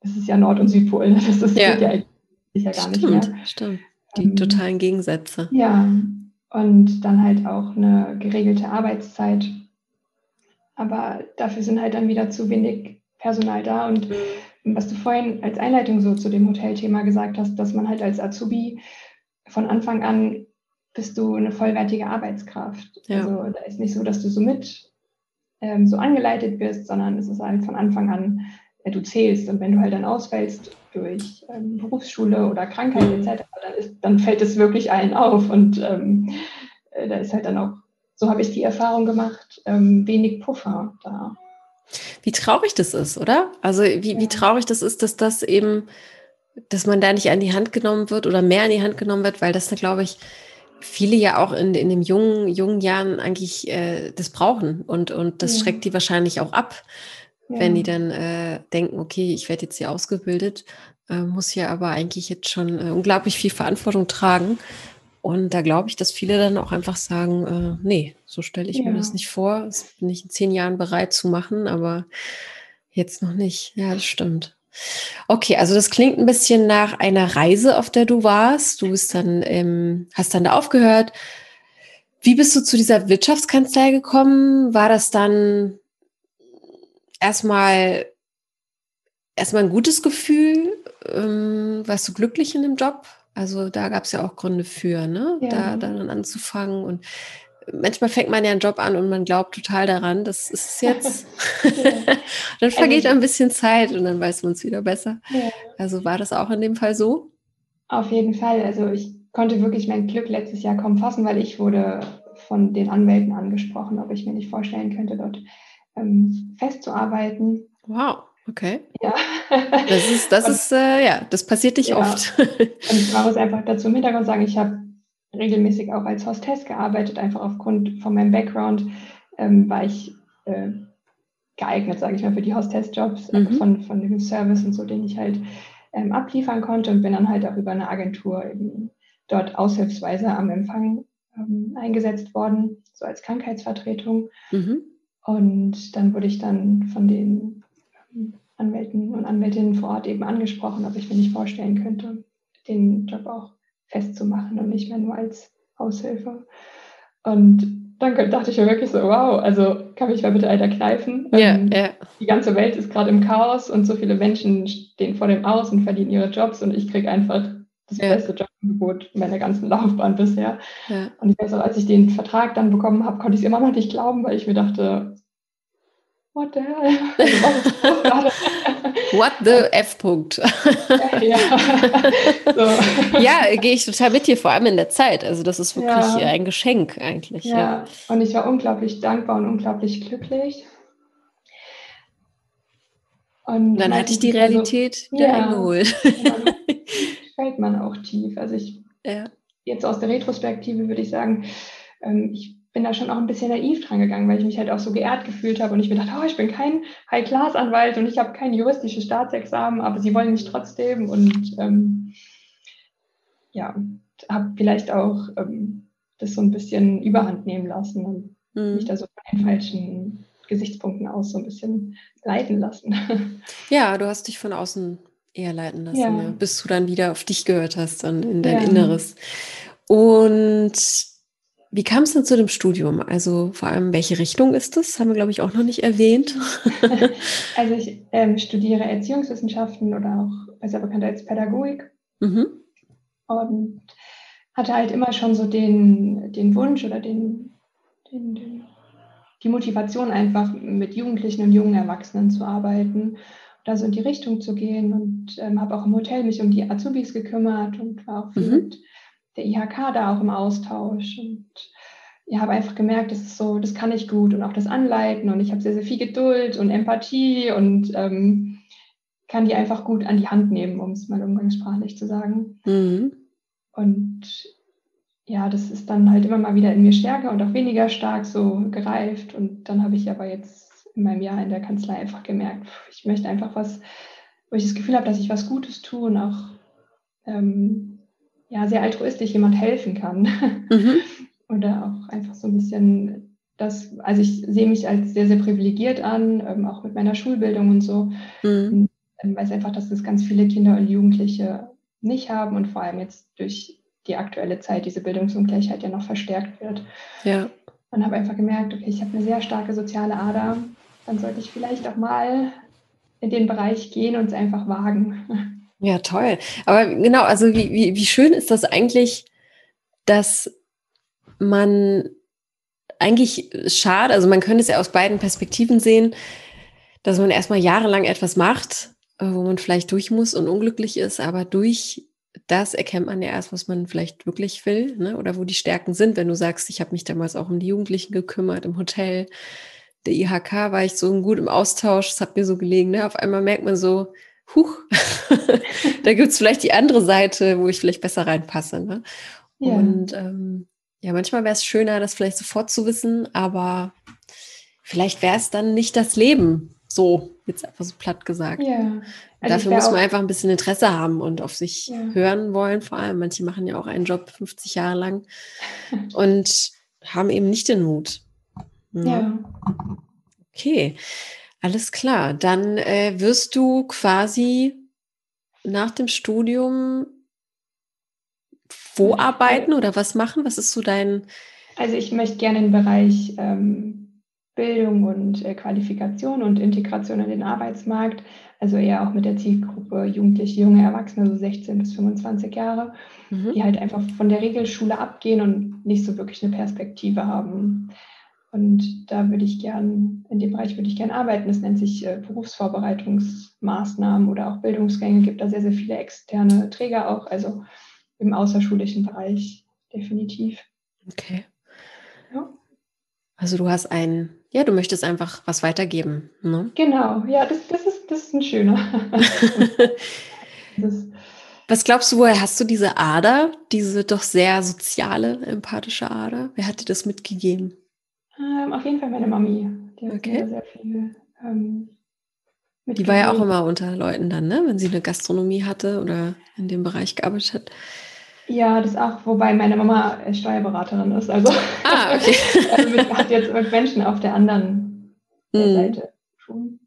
das ist ja Nord- und Südpol. (laughs) Das ist ja, ja, ja gar stimmt, nicht mehr. Stimmt, die ähm, totalen Gegensätze. Ja, und dann halt auch eine geregelte Arbeitszeit. Aber dafür sind halt dann wieder zu wenig Personal da. Und mhm. was du vorhin als Einleitung so zu dem Hotelthema gesagt hast, dass man halt als Azubi von Anfang an bist du eine vollwertige Arbeitskraft. Ja. Also da ist nicht so, dass du so mit ähm, so angeleitet wirst, sondern es ist halt von Anfang an ja, du zählst. Und wenn du halt dann ausfällst durch ähm, Berufsschule oder Krankheit mhm. etc., dann, ist, dann fällt es wirklich allen auf. Und ähm, äh, da ist halt dann auch, so habe ich die Erfahrung gemacht, ähm, wenig Puffer da. Wie traurig das ist, oder? Also wie, wie traurig das ist, dass das eben, dass man da nicht an die Hand genommen wird oder mehr an die Hand genommen wird, weil das, glaube ich, viele ja auch in, in den jungen, jungen Jahren eigentlich äh, das brauchen und, und das ja. schreckt die wahrscheinlich auch ab. Ja. Wenn die dann äh, denken, okay, ich werde jetzt hier ausgebildet, äh, muss hier aber eigentlich jetzt schon äh, unglaublich viel Verantwortung tragen. Und da glaube ich, dass viele dann auch einfach sagen, äh, nee, so stelle ich ja. mir das nicht vor. Das bin ich in zehn Jahren bereit zu machen, aber jetzt noch nicht. Ja, das stimmt. Okay, also das klingt ein bisschen nach einer Reise, auf der du warst. Du bist dann, ähm, hast dann da aufgehört. Wie bist du zu dieser Wirtschaftskanzlei gekommen? War das dann erstmal erstmal ein gutes Gefühl. Ähm, warst du glücklich in dem Job? Also da gab es ja auch Gründe für, ne? Ja. Da, da dann anzufangen. Und manchmal fängt man ja einen Job an und man glaubt total daran, das ist es jetzt. (laughs) (laughs) dann vergeht also, ein bisschen Zeit und dann weiß man es wieder besser. Ja. Also war das auch in dem Fall so? Auf jeden Fall. Also ich konnte wirklich mein Glück letztes Jahr kaum fassen, weil ich wurde von den Anwälten angesprochen, ob ich mir nicht vorstellen könnte, dort ähm, festzuarbeiten. Wow, okay. Ja. Das ist, das und, ist, äh, ja, das passiert nicht ja. oft. (laughs) und ich muss einfach dazu im Hintergrund sagen, ich habe regelmäßig auch als Hostess gearbeitet, einfach aufgrund von meinem Background ähm, war ich äh, geeignet, sage ich mal, für die Hostess-Jobs mhm. von, von dem Service und so, den ich halt ähm, abliefern konnte und bin dann halt auch über eine Agentur eben dort aushilfsweise am Empfang ähm, eingesetzt worden, so als Krankheitsvertretung. Mhm. Und dann wurde ich dann von den ähm, Anwälten und Anwältinnen vor Ort eben angesprochen, ob ich mir nicht vorstellen könnte, den Job auch festzumachen und nicht mehr nur als Aushilfe. Und dann dachte ich mir wirklich so, wow, also kann mich mal bitte einer kneifen. Yeah, ähm, yeah. Die ganze Welt ist gerade im Chaos und so viele Menschen stehen vor dem Aus und verdienen ihre Jobs und ich kriege einfach das ja. beste Jobangebot meiner ganzen (laughs) Laufbahn bisher. Und ich weiß auch, als ich den Vertrag dann bekommen habe, konnte ich es immer noch nicht glauben, weil ich mir dachte, what the hell? what the F-Punkt. ja, so. ja gehe ich total mit dir, vor allem in der Zeit. Also das ist wirklich ja. ein Geschenk eigentlich. Ja. ja, und ich war unglaublich dankbar und unglaublich glücklich. Und dann hatte ich die Realität also, wieder ja, eingeholt. (laughs) fällt man auch tief. Also ich ja. jetzt aus der Retrospektive würde ich sagen, ähm, ich bin da schon auch ein bisschen naiv dran gegangen, weil ich mich halt auch so geehrt gefühlt habe und ich mir dachte, oh, ich bin kein High-Class-Anwalt und ich habe kein juristisches Staatsexamen, aber sie wollen mich trotzdem und ähm, ja, habe vielleicht auch ähm, das so ein bisschen überhand nehmen lassen und mhm. mich da so von den falschen Gesichtspunkten aus so ein bisschen leiten lassen. (laughs) Ja, du hast dich von außen eher leiten lassen, ja. Ja, bis du dann wieder auf dich gehört hast, dann in dein ja. Inneres. Und wie kam es denn zu dem Studium? Also vor allem, welche Richtung ist das? Haben wir, glaube ich, auch noch nicht erwähnt. (laughs) also ich ähm, studiere Erziehungswissenschaften oder auch besser bekannt als Pädagogik. Mhm. und hatte halt immer schon so den, den Wunsch oder den, den, den, die Motivation einfach mit Jugendlichen und jungen Erwachsenen zu arbeiten, da so in die Richtung zu gehen und ähm, habe auch im Hotel mich um die Azubis gekümmert und war auch viel mhm. mit der IHK da auch im Austausch und ja, habe einfach gemerkt, das ist so, das kann ich gut und auch das Anleiten und ich habe sehr, sehr viel Geduld und Empathie und ähm, kann die einfach gut an die Hand nehmen, um es mal umgangssprachlich zu sagen. Mhm. Und ja, das ist dann halt immer mal wieder in mir stärker und auch weniger stark so gereift. Und dann habe ich aber jetzt in meinem Jahr in der Kanzlei einfach gemerkt, ich möchte einfach was, wo ich das Gefühl habe, dass ich was Gutes tue und auch ähm, ja, sehr altruistisch jemand helfen kann. Mhm. (laughs) Oder auch einfach so ein bisschen das, also ich sehe mich als sehr, sehr privilegiert an, ähm, auch mit meiner Schulbildung und so. Mhm. Und weiß einfach, dass das ganz viele Kinder und Jugendliche nicht haben und vor allem jetzt durch die aktuelle Zeit diese Bildungsungleichheit ja noch verstärkt wird. Ja. Und habe einfach gemerkt, okay, ich habe eine sehr starke soziale Ader, dann sollte ich vielleicht auch mal in den Bereich gehen und es einfach wagen. (laughs) Ja, toll. Aber genau, also wie, wie, wie schön ist das eigentlich, dass man eigentlich schade, also man könnte es ja aus beiden Perspektiven sehen, dass man erstmal jahrelang etwas macht, äh, wo man vielleicht durch muss und unglücklich ist, aber durch das erkennt man ja erst, was man vielleicht wirklich will, ne? oder wo die Stärken sind. Wenn du sagst, ich habe mich damals auch um die Jugendlichen gekümmert im Hotel, der IHK war ich so gut im Austausch, es hat mir so gelegen. Ne? Auf einmal merkt man so, huch, (laughs) da gibt es vielleicht die andere Seite, wo ich vielleicht besser reinpasse. Ne? Ja. Und ähm, ja, manchmal wäre es schöner, das vielleicht sofort zu wissen, aber vielleicht wäre es dann nicht das Leben, so, jetzt einfach so platt gesagt. Ja. Also Dafür muss man einfach ein bisschen Interesse haben und auf sich ja. hören wollen, vor allem. Manche machen ja auch einen Job 50 Jahre lang (laughs) und haben eben nicht den Mut. Ja. ja. Okay, alles klar. Dann äh, wirst du quasi nach dem Studium wo arbeiten oder was machen? Was ist so dein. Also ich möchte gerne im Bereich ähm, Bildung und äh, Qualifikation und Integration in den Arbeitsmarkt, also eher auch mit der Zielgruppe Jugendliche, junge Erwachsene, so 16 bis 25 Jahre, mhm. die halt einfach von der Regelschule abgehen und nicht so wirklich eine Perspektive haben. Und da würde ich gern, in dem Bereich würde ich gern arbeiten. Das nennt sich äh, Berufsvorbereitungsmaßnahmen oder auch Bildungsgänge. Gibt da sehr, sehr viele externe Träger auch, also im außerschulischen Bereich definitiv. Okay. Ja. Also du hast ein, ja, du möchtest einfach was weitergeben. Ne? Genau, ja, das, das, ist, das ist ein schöner. (laughs) was glaubst du, woher hast du diese Ader, diese doch sehr soziale, empathische Ader? Wer hat dir das mitgegeben? Ähm, auf jeden Fall meine Mami. Die hat okay. sehr, sehr viel ähm, Die war ja auch immer unter Leuten dann, ne? Wenn sie eine Gastronomie hatte oder in dem Bereich gearbeitet hat. Ja, das auch, wobei meine Mama Steuerberaterin ist. Also, ah, okay. (laughs) also hat jetzt mit Menschen auf der anderen mm. Seite schon.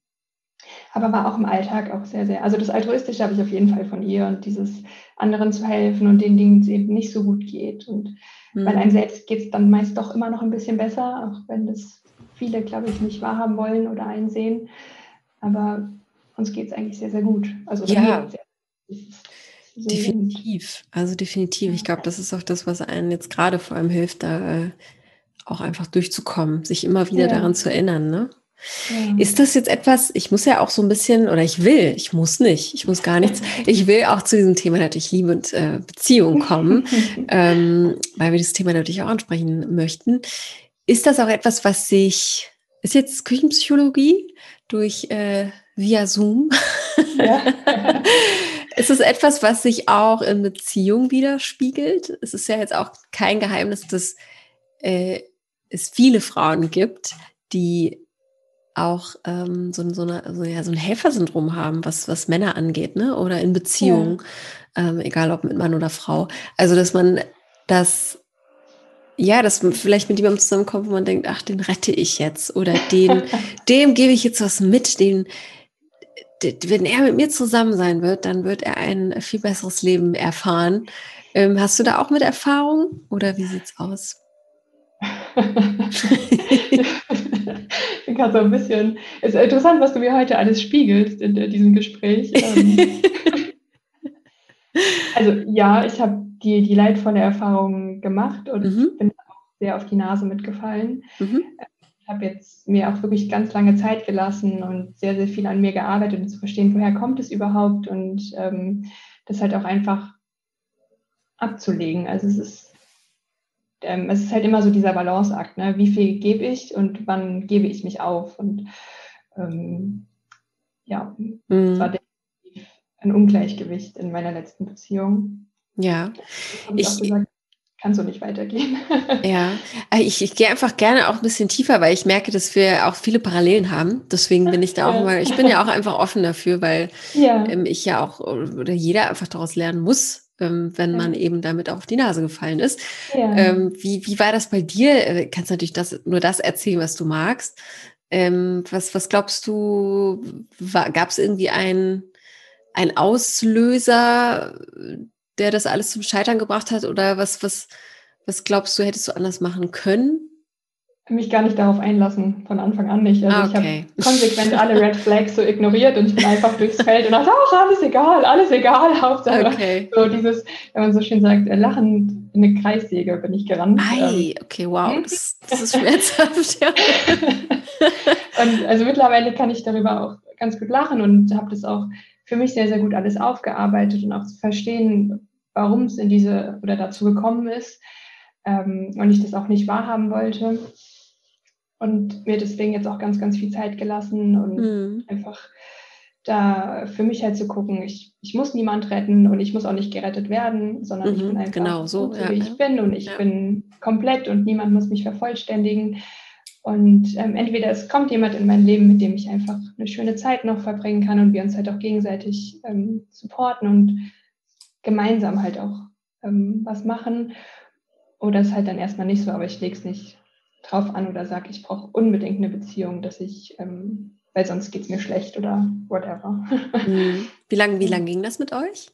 Aber war auch im Alltag auch sehr, sehr. Also das Altruistische habe ich auf jeden Fall von ihr und dieses anderen zu helfen und den Dingen, die es eben nicht so gut geht. Und mm. weil einem selbst geht es dann meist doch immer noch ein bisschen besser, auch wenn das viele, glaube ich, nicht wahrhaben wollen oder einsehen. Aber uns geht es eigentlich sehr, sehr gut. Also ja. Sehr, Definitiv, also definitiv. Ich glaube, das ist auch das, was einen jetzt gerade vor allem hilft, da äh, auch einfach durchzukommen, sich immer wieder ja. daran zu erinnern. Ne? Ja. Ist das jetzt etwas, ich muss ja auch so ein bisschen, oder ich will, ich muss nicht, ich muss gar nichts, ich will auch zu diesem Thema natürlich Liebe und äh, Beziehung kommen, (laughs) ähm, weil wir das Thema natürlich auch ansprechen möchten. Ist das auch etwas, was sich, ist jetzt Küchenpsychologie durch äh, via Zoom? Ja. (laughs) Ist es etwas, was sich auch in Beziehung widerspiegelt? Es ist ja jetzt auch kein Geheimnis, dass äh, es viele Frauen gibt, die auch ähm, so, so, eine, also ja, so ein Helfersyndrom haben, was, was Männer angeht, ne? Oder in Beziehungen, ja. ähm, egal ob mit Mann oder Frau. Also, dass man das, ja, dass man vielleicht mit jemandem zusammenkommt, wo man denkt, ach, den rette ich jetzt. Oder den, (laughs) dem gebe ich jetzt was mit, den, wenn er mit mir zusammen sein wird, dann wird er ein viel besseres Leben erfahren. Ähm, hast du da auch mit Erfahrung oder wie sieht's aus? Ich kann so ein bisschen. Es ist interessant, was du mir heute alles spiegelst in diesem Gespräch. Ähm. (laughs) Also ja, ich habe die, die leidvolle Erfahrung gemacht und mhm. bin auch sehr auf die Nase mitgefallen. Mhm. Ich habe jetzt mir auch wirklich ganz lange Zeit gelassen und sehr, sehr viel an mir gearbeitet, um zu verstehen, woher kommt es überhaupt und ähm, das halt auch einfach abzulegen. Also es ist, ähm, es ist halt immer so dieser Balanceakt, ne? wie viel gebe ich und wann gebe ich mich auf und ähm, ja, mhm. das war ein Ungleichgewicht in meiner letzten Beziehung. Ja, ich, kann so nicht weitergehen. (laughs) ja, äh, ich, ich gehe einfach gerne auch ein bisschen tiefer, weil ich merke, dass wir auch viele Parallelen haben. Deswegen bin ich da auch mal, ich bin ja auch einfach offen dafür, weil ja. ähm, ich ja auch oder jeder einfach daraus lernen muss, ähm, wenn ja. man eben damit auf die Nase gefallen ist. Ähm, wie, wie war das bei dir? Äh, kannst natürlich das, nur das erzählen, was du magst. Ähm, was, was glaubst du, gab es irgendwie ein ein Auslöser, der das alles zum Scheitern gebracht hat? Oder was, was, was glaubst du, hättest du anders machen können? Mich gar nicht darauf einlassen, von Anfang an nicht. Also okay. ich habe konsequent (laughs) alle Red Flags so ignoriert und ich bin einfach durchs Feld und dachte, ach, alles egal, alles egal, (laughs) Hauptsache. Okay. So dieses, wenn man so schön sagt, äh, lachend in eine Kreissäge bin ich gerannt. Ei, ähm. okay, wow, hm? das, das ist schmerzhaft, (laughs) ja. und also mittlerweile kann ich darüber auch ganz gut lachen und habe das auch für mich sehr, sehr gut alles aufgearbeitet und auch zu verstehen, warum es in diese oder dazu gekommen ist ähm, und ich das auch nicht wahrhaben wollte. Und mir deswegen jetzt auch ganz, ganz viel Zeit gelassen und mhm. einfach da für mich halt zu gucken, ich, ich muss niemand retten und ich muss auch nicht gerettet werden, sondern mhm, ich bin einfach genau so, ja, wie ich bin und ich ja. bin komplett und niemand muss mich vervollständigen. Und ähm, entweder es kommt jemand in mein Leben, mit dem ich einfach eine schöne Zeit noch verbringen kann und wir uns halt auch gegenseitig ähm, supporten und gemeinsam halt auch ähm, was machen. Oder es halt dann erstmal nicht so, aber ich lege es nicht drauf an oder sage, ich brauche unbedingt eine Beziehung, dass ich, ähm, weil sonst geht es mir schlecht oder whatever. Mhm. Wie lange wie lang ging das mit euch?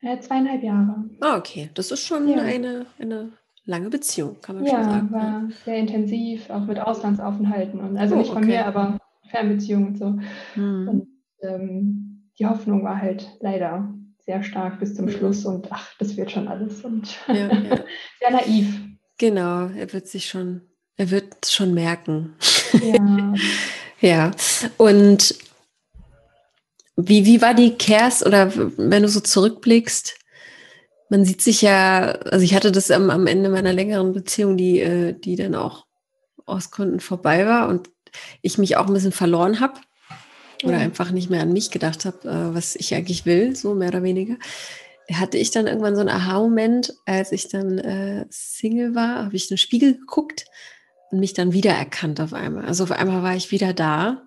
Äh, zweieinhalb Jahre. Ah, okay. Das ist schon ja. eine, eine lange Beziehung, kann man ja, schon sagen. Ja, war sehr intensiv, auch mit Auslandsaufenthalten. Und, also oh, nicht von okay. mir, aber Fernbeziehungen und so. Hm. Und ähm, die Hoffnung war halt leider sehr stark bis zum hm. Schluss und ach, das wird schon alles. Und ja, ja. (laughs) sehr naiv. Genau, er wird sich schon, er wird schon merken. Ja. (laughs) ja. Und wie, wie war die Kers oder wenn du so zurückblickst, man sieht sich ja, also ich hatte das am, am Ende meiner längeren Beziehung, die, äh, die dann auch aus Gründen vorbei war und ich mich auch ein bisschen verloren habe oder einfach nicht mehr an mich gedacht habe, äh, was ich eigentlich will, so mehr oder weniger. Hatte ich dann irgendwann so einen Aha-Moment, als ich dann äh, Single war, habe ich in den Spiegel geguckt mich dann wiedererkannt auf einmal. Also auf einmal war ich wieder da.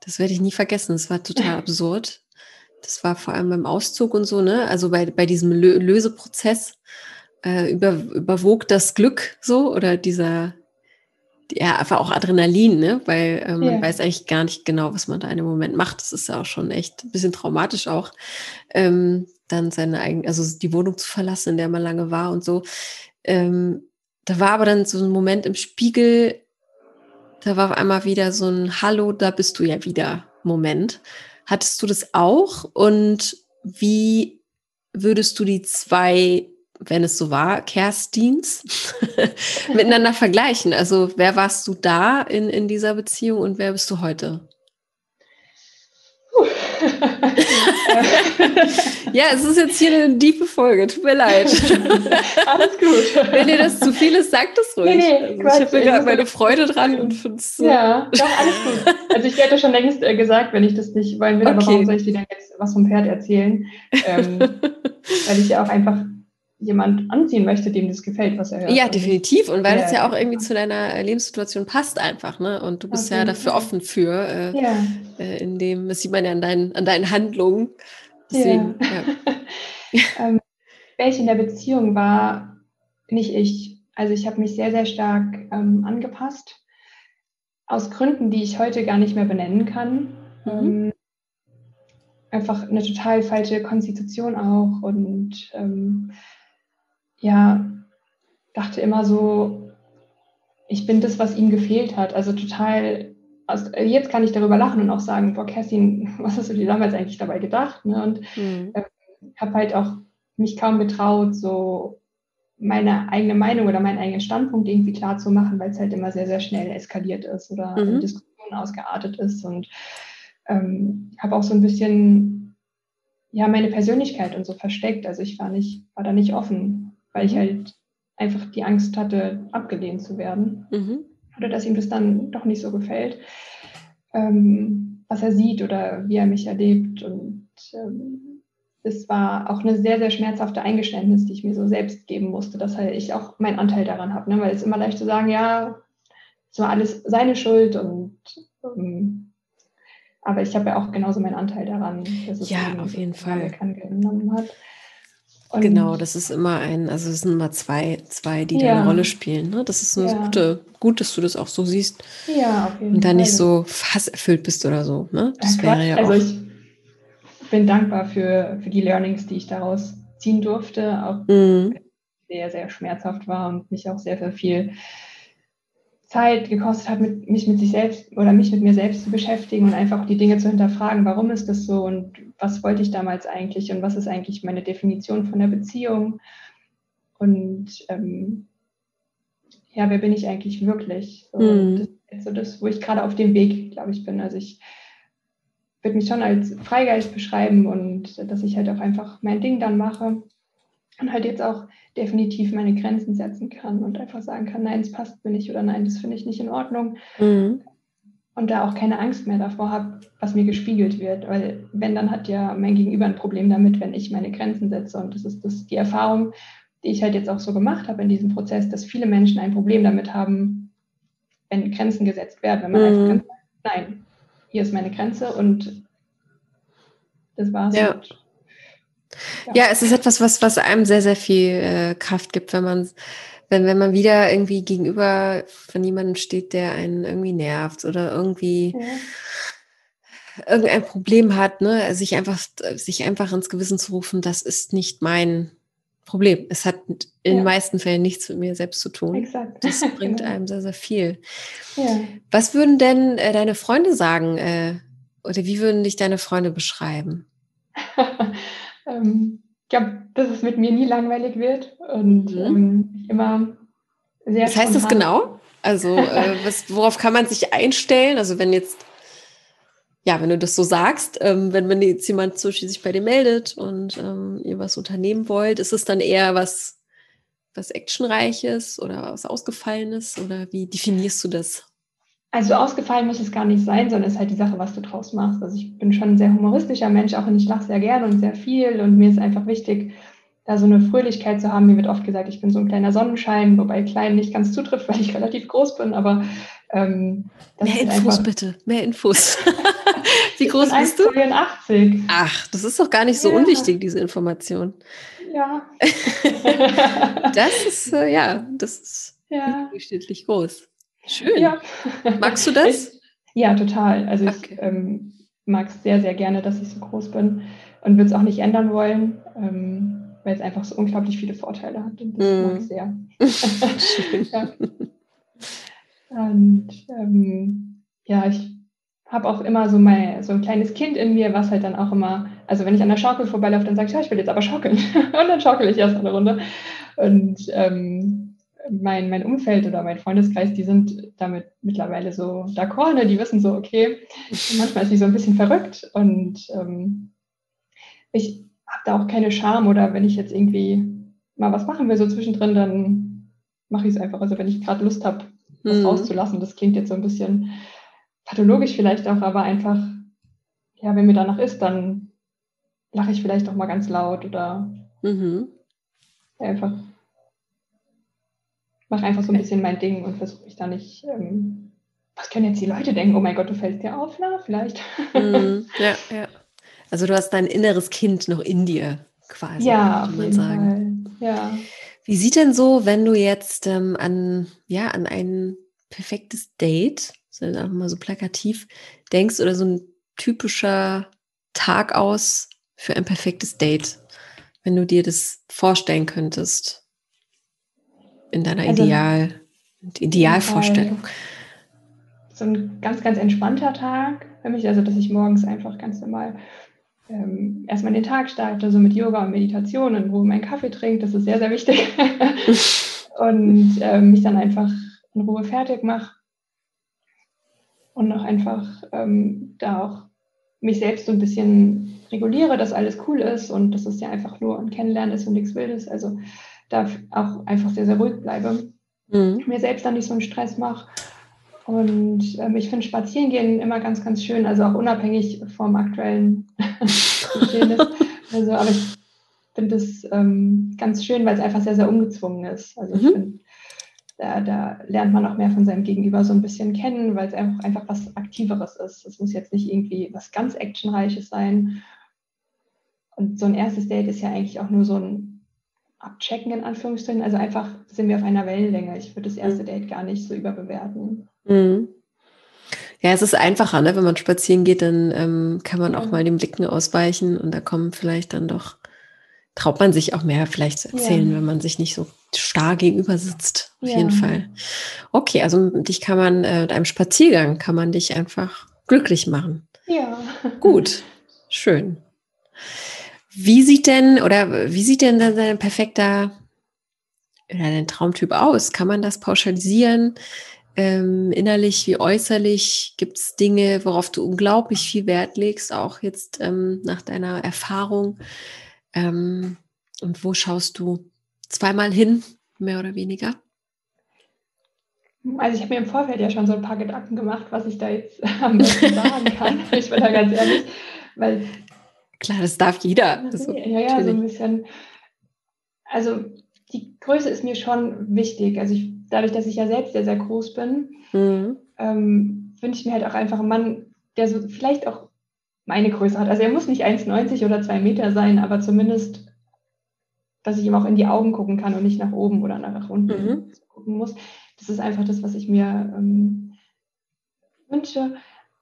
Das werde ich nie vergessen. Das war total (laughs) absurd. Das war vor allem beim Auszug und so, ne? Also bei, bei diesem Lö Löseprozess äh, über, überwog das Glück so oder dieser, ja, einfach auch Adrenalin, ne? Weil ja. man weiß eigentlich gar nicht genau, was man da in dem Moment macht. Das ist ja auch schon echt ein bisschen traumatisch auch, ähm, dann seine eigene, also die Wohnung zu verlassen, in der man lange war und so. Ähm, da war aber dann so ein Moment im Spiegel, da war auf einmal wieder so ein Hallo, da bist du ja wieder Moment. Hattest du das auch? Und wie würdest du die zwei, wenn es so war, Kerstins (laughs) miteinander vergleichen? Also wer warst du da in, in dieser Beziehung und wer bist du heute? Ja, es ist jetzt hier eine tiefe Folge. Tut mir leid. (laughs) Alles gut. Wenn dir das zu viel ist, sag das ruhig. Nee, nee, also ich habe gerade meine Freude dran und finde es. Ja, doch, alles gut. Also ich hätte schon längst äh, gesagt, wenn ich das nicht wollen will, okay. aber warum soll ich dir denn jetzt was vom Pferd erzählen? Ähm, (laughs) weil ich ja auch einfach jemand anziehen möchte, dem das gefällt, was er hört. Ja, definitiv. Und weil ja, das ja auch irgendwie zu deiner äh, Lebenssituation passt einfach, ne? Und du bist ja dafür offen für, äh, ja. äh, in dem, das sieht man ja an deinen, an deinen Handlungen. Deswegen, ja. ja. (laughs) (laughs) ähm, welche in der Beziehung war nicht ich. Also ich habe mich sehr, sehr stark ähm, angepasst. Aus Gründen, die ich heute gar nicht mehr benennen kann. Mhm. Ähm, einfach eine total falsche Konstitution auch und ähm, ja, dachte immer so, ich bin das, was ihm gefehlt hat. Also total, also jetzt kann ich darüber lachen und auch sagen, boah, Kerstin, (laughs) was hast du dir damals eigentlich dabei gedacht? Ne? Und mhm. äh, habe halt auch mich kaum getraut, so meine eigene Meinung oder meinen eigenen Standpunkt irgendwie klar zu machen, weil es halt immer sehr, sehr schnell eskaliert ist oder mhm. in Diskussionen ausgeartet ist und ähm, habe auch so ein bisschen ja meine Persönlichkeit und so versteckt. Also ich war nicht, war da nicht offen, weil ich mhm. halt einfach die Angst hatte, abgelehnt zu werden. Mhm. Oder dass ihm das dann doch nicht so gefällt, ähm, was er sieht oder wie er mich erlebt. Und ähm, es war auch eine sehr, sehr schmerzhafte Eingeständnis, die ich mir so selbst geben musste, dass halt ich auch meinen Anteil daran habe. Ne? Weil es ist immer leicht zu sagen, ja, es war alles seine Schuld und ähm, aber ich habe ja auch genauso meinen Anteil daran, dass es ja, auf jeden Fall angenommen hat. Und genau, das ist immer ein, also es sind immer zwei, zwei, die ja. da eine Rolle spielen. Ne? Das ist eine ja. gute, gut, dass du das auch so siehst. Ja, auf jeden Und da nicht so hasserfüllt bist oder so. Ne? Das ja, wäre ja also auch. Ich bin dankbar für, für die Learnings, die ich daraus ziehen durfte, auch mhm. sehr, sehr schmerzhaft war und mich auch sehr, sehr viel Zeit gekostet hat, mit, mich mit sich selbst oder mich mit mir selbst zu beschäftigen und einfach die Dinge zu hinterfragen, warum ist das so und was wollte ich damals eigentlich und was ist eigentlich meine Definition von der Beziehung und ähm, ja, wer bin ich eigentlich wirklich? So, mm. Das ist so das, wo ich gerade auf dem Weg, glaube ich, bin. Also ich würde mich schon als Freigeist beschreiben und dass ich halt auch einfach mein Ding dann mache und halt jetzt auch definitiv meine Grenzen setzen kann und einfach sagen kann, nein, es passt mir nicht oder nein, das finde ich nicht in Ordnung. Mhm. Und da auch keine Angst mehr davor habe, was mir gespiegelt wird. Weil wenn, dann hat ja mein Gegenüber ein Problem damit, wenn ich meine Grenzen setze. Und das ist das, die Erfahrung, die ich halt jetzt auch so gemacht habe in diesem Prozess, dass viele Menschen ein Problem damit haben, wenn Grenzen gesetzt werden. Wenn man mhm. einfach ganz nein, hier ist meine Grenze und das war's. Ja. Und ja. es ist etwas, was, was einem sehr, sehr viel äh, Kraft gibt, wenn man, wenn, wenn man wieder irgendwie gegenüber von jemandem steht, der einen irgendwie nervt oder irgendwie ja. irgendein Problem hat, ne, sich einfach, sich einfach ins Gewissen zu rufen, das ist nicht mein Problem. Es hat in den meisten Fällen nichts mit mir selbst zu tun. Exakt. Das (laughs) bringt genau. einem sehr, sehr viel. Ja. Was würden denn äh, deine Freunde sagen äh, oder wie würden dich deine Freunde beschreiben? (laughs) ähm, ich glaube, dass es mit mir nie langweilig wird und mhm. ähm, immer sehr. Was heißt das genau? Also, äh, (laughs) was, worauf kann man sich einstellen? Also, wenn jetzt, ja, wenn du das so sagst, ähm, wenn, wenn jetzt jemand zum Beispiel sich bei dir meldet und ähm, ihr was unternehmen wollt, ist es dann eher was, was Actionreiches oder was Ausgefallenes? Oder wie definierst du das? Also ausgefallen muss es gar nicht sein, sondern es ist halt die Sache, was du draus machst. Also ich bin schon ein sehr humoristischer Mensch, auch und ich lache sehr gerne und sehr viel. Und mir ist einfach wichtig, da so eine Fröhlichkeit zu haben. Mir wird oft gesagt, ich bin so ein kleiner Sonnenschein, wobei klein nicht ganz zutrifft, weil ich relativ groß bin, aber ähm, Mehr Infos bitte, mehr Infos. (laughs) Wie groß bist du? 82. Ach, das ist doch gar nicht so ja. unwichtig, diese Information. Ja. (laughs) das ist, äh, ja, das ist ja. durchschnittlich groß. Schön. Ja. Magst du das? Ich, ja, total. Also okay. ich ähm, mag es sehr, sehr gerne, dass ich so groß bin und würde es auch nicht ändern wollen, ähm, weil es einfach so unglaublich viele Vorteile hat und das mm. mag ich sehr. Schön. (laughs) ja. Und ähm, ja, ich habe auch immer so, mein, so ein kleines Kind in mir, was halt dann auch immer, also wenn ich an der Schaukel vorbeilaufe, dann sage ich, ja, ich will jetzt aber schaukeln. (laughs) und dann schaukel ich erst eine Runde. Und ähm, mein, mein Umfeld oder mein Freundeskreis, die sind damit mittlerweile so d'accord, ne? die wissen so, okay, manchmal ist sie so ein bisschen verrückt und ähm, ich habe da auch keine Scham oder wenn ich jetzt irgendwie mal was machen will, so zwischendrin, dann mache ich es einfach. Also wenn ich gerade Lust habe, was mhm. rauszulassen, das klingt jetzt so ein bisschen pathologisch vielleicht auch, aber einfach, ja, wenn mir danach ist, dann lache ich vielleicht auch mal ganz laut oder mhm. einfach mache einfach so ein bisschen mein Ding und versuche mich da nicht, ähm, was können jetzt die Leute denken? Oh mein Gott, du fällst dir auf, na, vielleicht. Mm, (laughs) ja, ja. Also du hast dein inneres Kind noch in dir quasi, ja, kann man sagen. Fall. Ja. Wie sieht denn so, wenn du jetzt ähm, an, ja, an ein perfektes Date, so einfach mal so plakativ denkst oder so ein typischer Tag aus für ein perfektes Date, wenn du dir das vorstellen könntest? In deiner also, Ideal, Idealvorstellung? So ein ganz, ganz entspannter Tag für mich, also dass ich morgens einfach ganz normal ähm, erstmal den Tag starte, so mit Yoga und Meditation und wo meinen Kaffee trinke, das ist sehr, sehr wichtig. (laughs) und ähm, mich dann einfach in Ruhe fertig mache und noch einfach ähm, da auch mich selbst so ein bisschen reguliere, dass alles cool ist und dass es ja einfach nur ein Kennenlernen ist und nichts Wildes. Also da auch einfach sehr, sehr ruhig bleibe. Mhm. Mir selbst dann nicht so einen Stress mache. Und ähm, ich finde Spazierengehen immer ganz, ganz schön, also auch unabhängig vom aktuellen (laughs) Geschehen Also, aber ich finde es ähm, ganz schön, weil es einfach sehr, sehr ungezwungen ist. Also ich mhm. finde, da, da, lernt man auch mehr von seinem Gegenüber so ein bisschen kennen, weil es einfach, einfach was Aktiveres ist. Es muss jetzt nicht irgendwie was ganz Actionreiches sein. Und so ein erstes Date ist ja eigentlich auch nur so ein Abchecken in Anführungsstrichen. Also einfach sind wir auf einer Wellenlänge. Ich würde das erste mhm. Date gar nicht so überbewerten. Mhm. Ja, es ist einfacher, ne? wenn man spazieren geht, dann ähm, kann man auch mal den Blicken ausweichen und da kommen vielleicht dann doch, traut man sich auch mehr vielleicht zu erzählen, ja. wenn man sich nicht so starr gegenüber sitzt. Auf ja. jeden Fall. Okay, also dich kann man, äh, mit einem Spaziergang kann man dich einfach glücklich machen. Ja. Gut, schön. Wie sieht denn oder wie sieht denn dein perfekter oder dein Traumtyp aus? Kann man das pauschalisieren? Ähm, innerlich wie äußerlich gibt es Dinge, worauf du unglaublich viel Wert legst, auch jetzt ähm, nach deiner Erfahrung. Ähm, und wo schaust du zweimal hin, mehr oder weniger? Also ich habe mir im Vorfeld ja schon so ein paar Gedanken gemacht, was ich da jetzt (laughs) am besten sagen kann. ich bin da ganz ehrlich, weil Klar, das darf jeder. Also, ja, ja, so ein bisschen. Also die Größe ist mir schon wichtig. Also ich, dadurch, dass ich ja selbst sehr, sehr groß bin, mhm. ähm, wünsche ich mir halt auch einfach einen Mann, der so vielleicht auch meine Größe hat. Also er muss nicht 1,90 oder 2 Meter sein, aber zumindest, dass ich ihm auch in die Augen gucken kann und nicht nach oben oder nach unten mhm. gucken muss. Das ist einfach das, was ich mir ähm, wünsche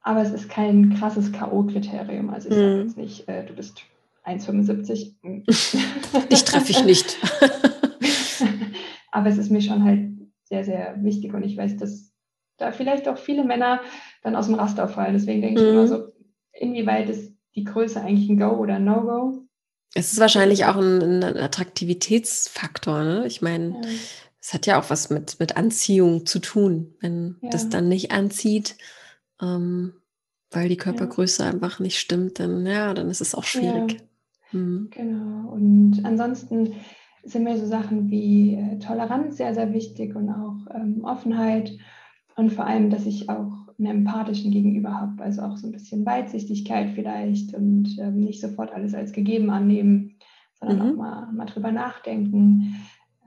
aber es ist kein krasses K.O.-Kriterium. Also ich sage mhm. jetzt nicht, äh, du bist 1,75. (laughs) ich treffe ich nicht. (laughs) aber es ist mir schon halt sehr, sehr wichtig und ich weiß, dass da vielleicht auch viele Männer dann aus dem Raster fallen. Deswegen denke ich mhm. immer so, inwieweit ist die Größe eigentlich ein Go oder ein No-Go? Es ist wahrscheinlich auch ein, ein Attraktivitätsfaktor. Ne? Ich meine, es ja. hat ja auch was mit, mit Anziehung zu tun. Wenn ja. das dann nicht anzieht, ähm, weil die Körpergröße ja. einfach nicht stimmt, dann ja, dann ist es auch schwierig. Ja, mhm. Genau. Und ansonsten sind mir so Sachen wie äh, Toleranz sehr, sehr wichtig und auch ähm, Offenheit und vor allem, dass ich auch einen empathischen Gegenüber habe, also auch so ein bisschen Weitsichtigkeit vielleicht und ähm, nicht sofort alles als gegeben annehmen, sondern mhm. auch mal, mal drüber nachdenken.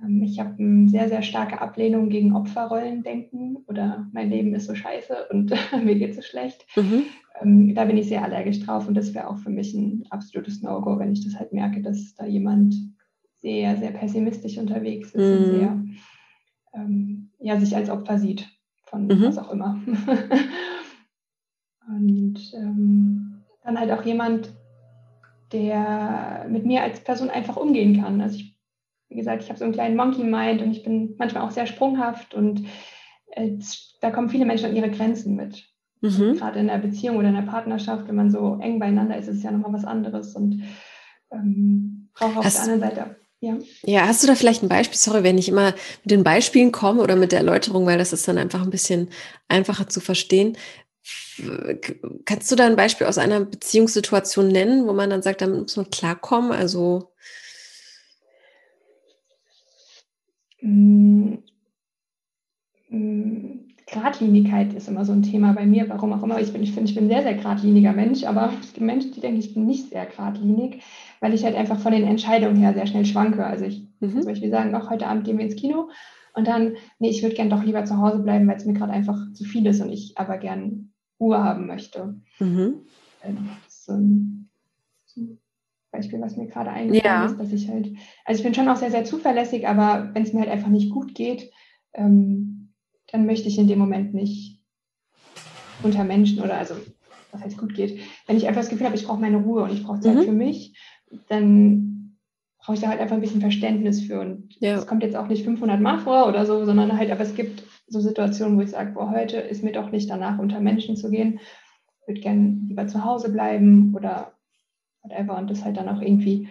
Ähm, ich habe eine sehr, sehr starke Ablehnung gegen Opferrollendenken oder mein Leben ist so scheiße und (laughs) mir geht so schlecht. Mhm. Ähm, da bin ich sehr allergisch drauf und das wäre auch für mich ein absolutes No-Go, wenn ich das halt merke, dass da jemand sehr, sehr pessimistisch unterwegs ist mhm. und sehr ähm, ja, sich als Opfer sieht von mhm. was auch immer. (laughs) und ähm, dann halt auch jemand, der mit mir als Person einfach umgehen kann. Also ich wie gesagt, ich habe so einen kleinen Monkey Mind und ich bin manchmal auch sehr sprunghaft und äh, da kommen viele Menschen an ihre Grenzen mit. Mhm. Gerade in einer Beziehung oder in einer Partnerschaft, wenn man so eng beieinander ist, ist es ja nochmal was anderes und ähm, braucht auf hast, der anderen Seite. Ja. ja, hast du da vielleicht ein Beispiel? Sorry, wenn ich immer mit den Beispielen komme oder mit der Erläuterung, weil das ist dann einfach ein bisschen einfacher zu verstehen. Kannst du da ein Beispiel aus einer Beziehungssituation nennen, wo man dann sagt, damit muss man klarkommen? Also Mm, mm, Gradlinigkeit ist immer so ein Thema bei mir, warum auch immer. Ich bin, ich finde, ich bin ein sehr, sehr geradliniger Mensch, aber es gibt Menschen, die denken, ich bin nicht sehr geradlinig, weil ich halt einfach von den Entscheidungen her sehr schnell schwanke. Also ich mhm. zum Beispiel sagen, auch heute Abend gehen wir ins Kino und dann, nee, ich würde gern doch lieber zu Hause bleiben, weil es mir gerade einfach zu viel ist und ich aber gern Ruhe haben möchte. Mhm. Ähm, so ein Beispiel, was mir gerade eingefallen ja. ist, dass ich halt, also ich bin schon auch sehr, sehr zuverlässig, aber wenn es mir halt einfach nicht gut geht, ähm, dann möchte ich in dem Moment nicht unter Menschen oder also was heißt gut geht, wenn ich einfach das Gefühl habe, ich brauche meine Ruhe und ich brauche Zeit mhm. für mich, dann brauche ich da halt einfach ein bisschen Verständnis für und ja. das kommt jetzt auch nicht 500 Mal vor oder so, sondern halt, aber es gibt so Situationen, wo ich sage, boah, heute ist mir doch nicht danach unter Menschen zu gehen, würde gerne lieber zu Hause bleiben oder whatever. Und das halt dann auch irgendwie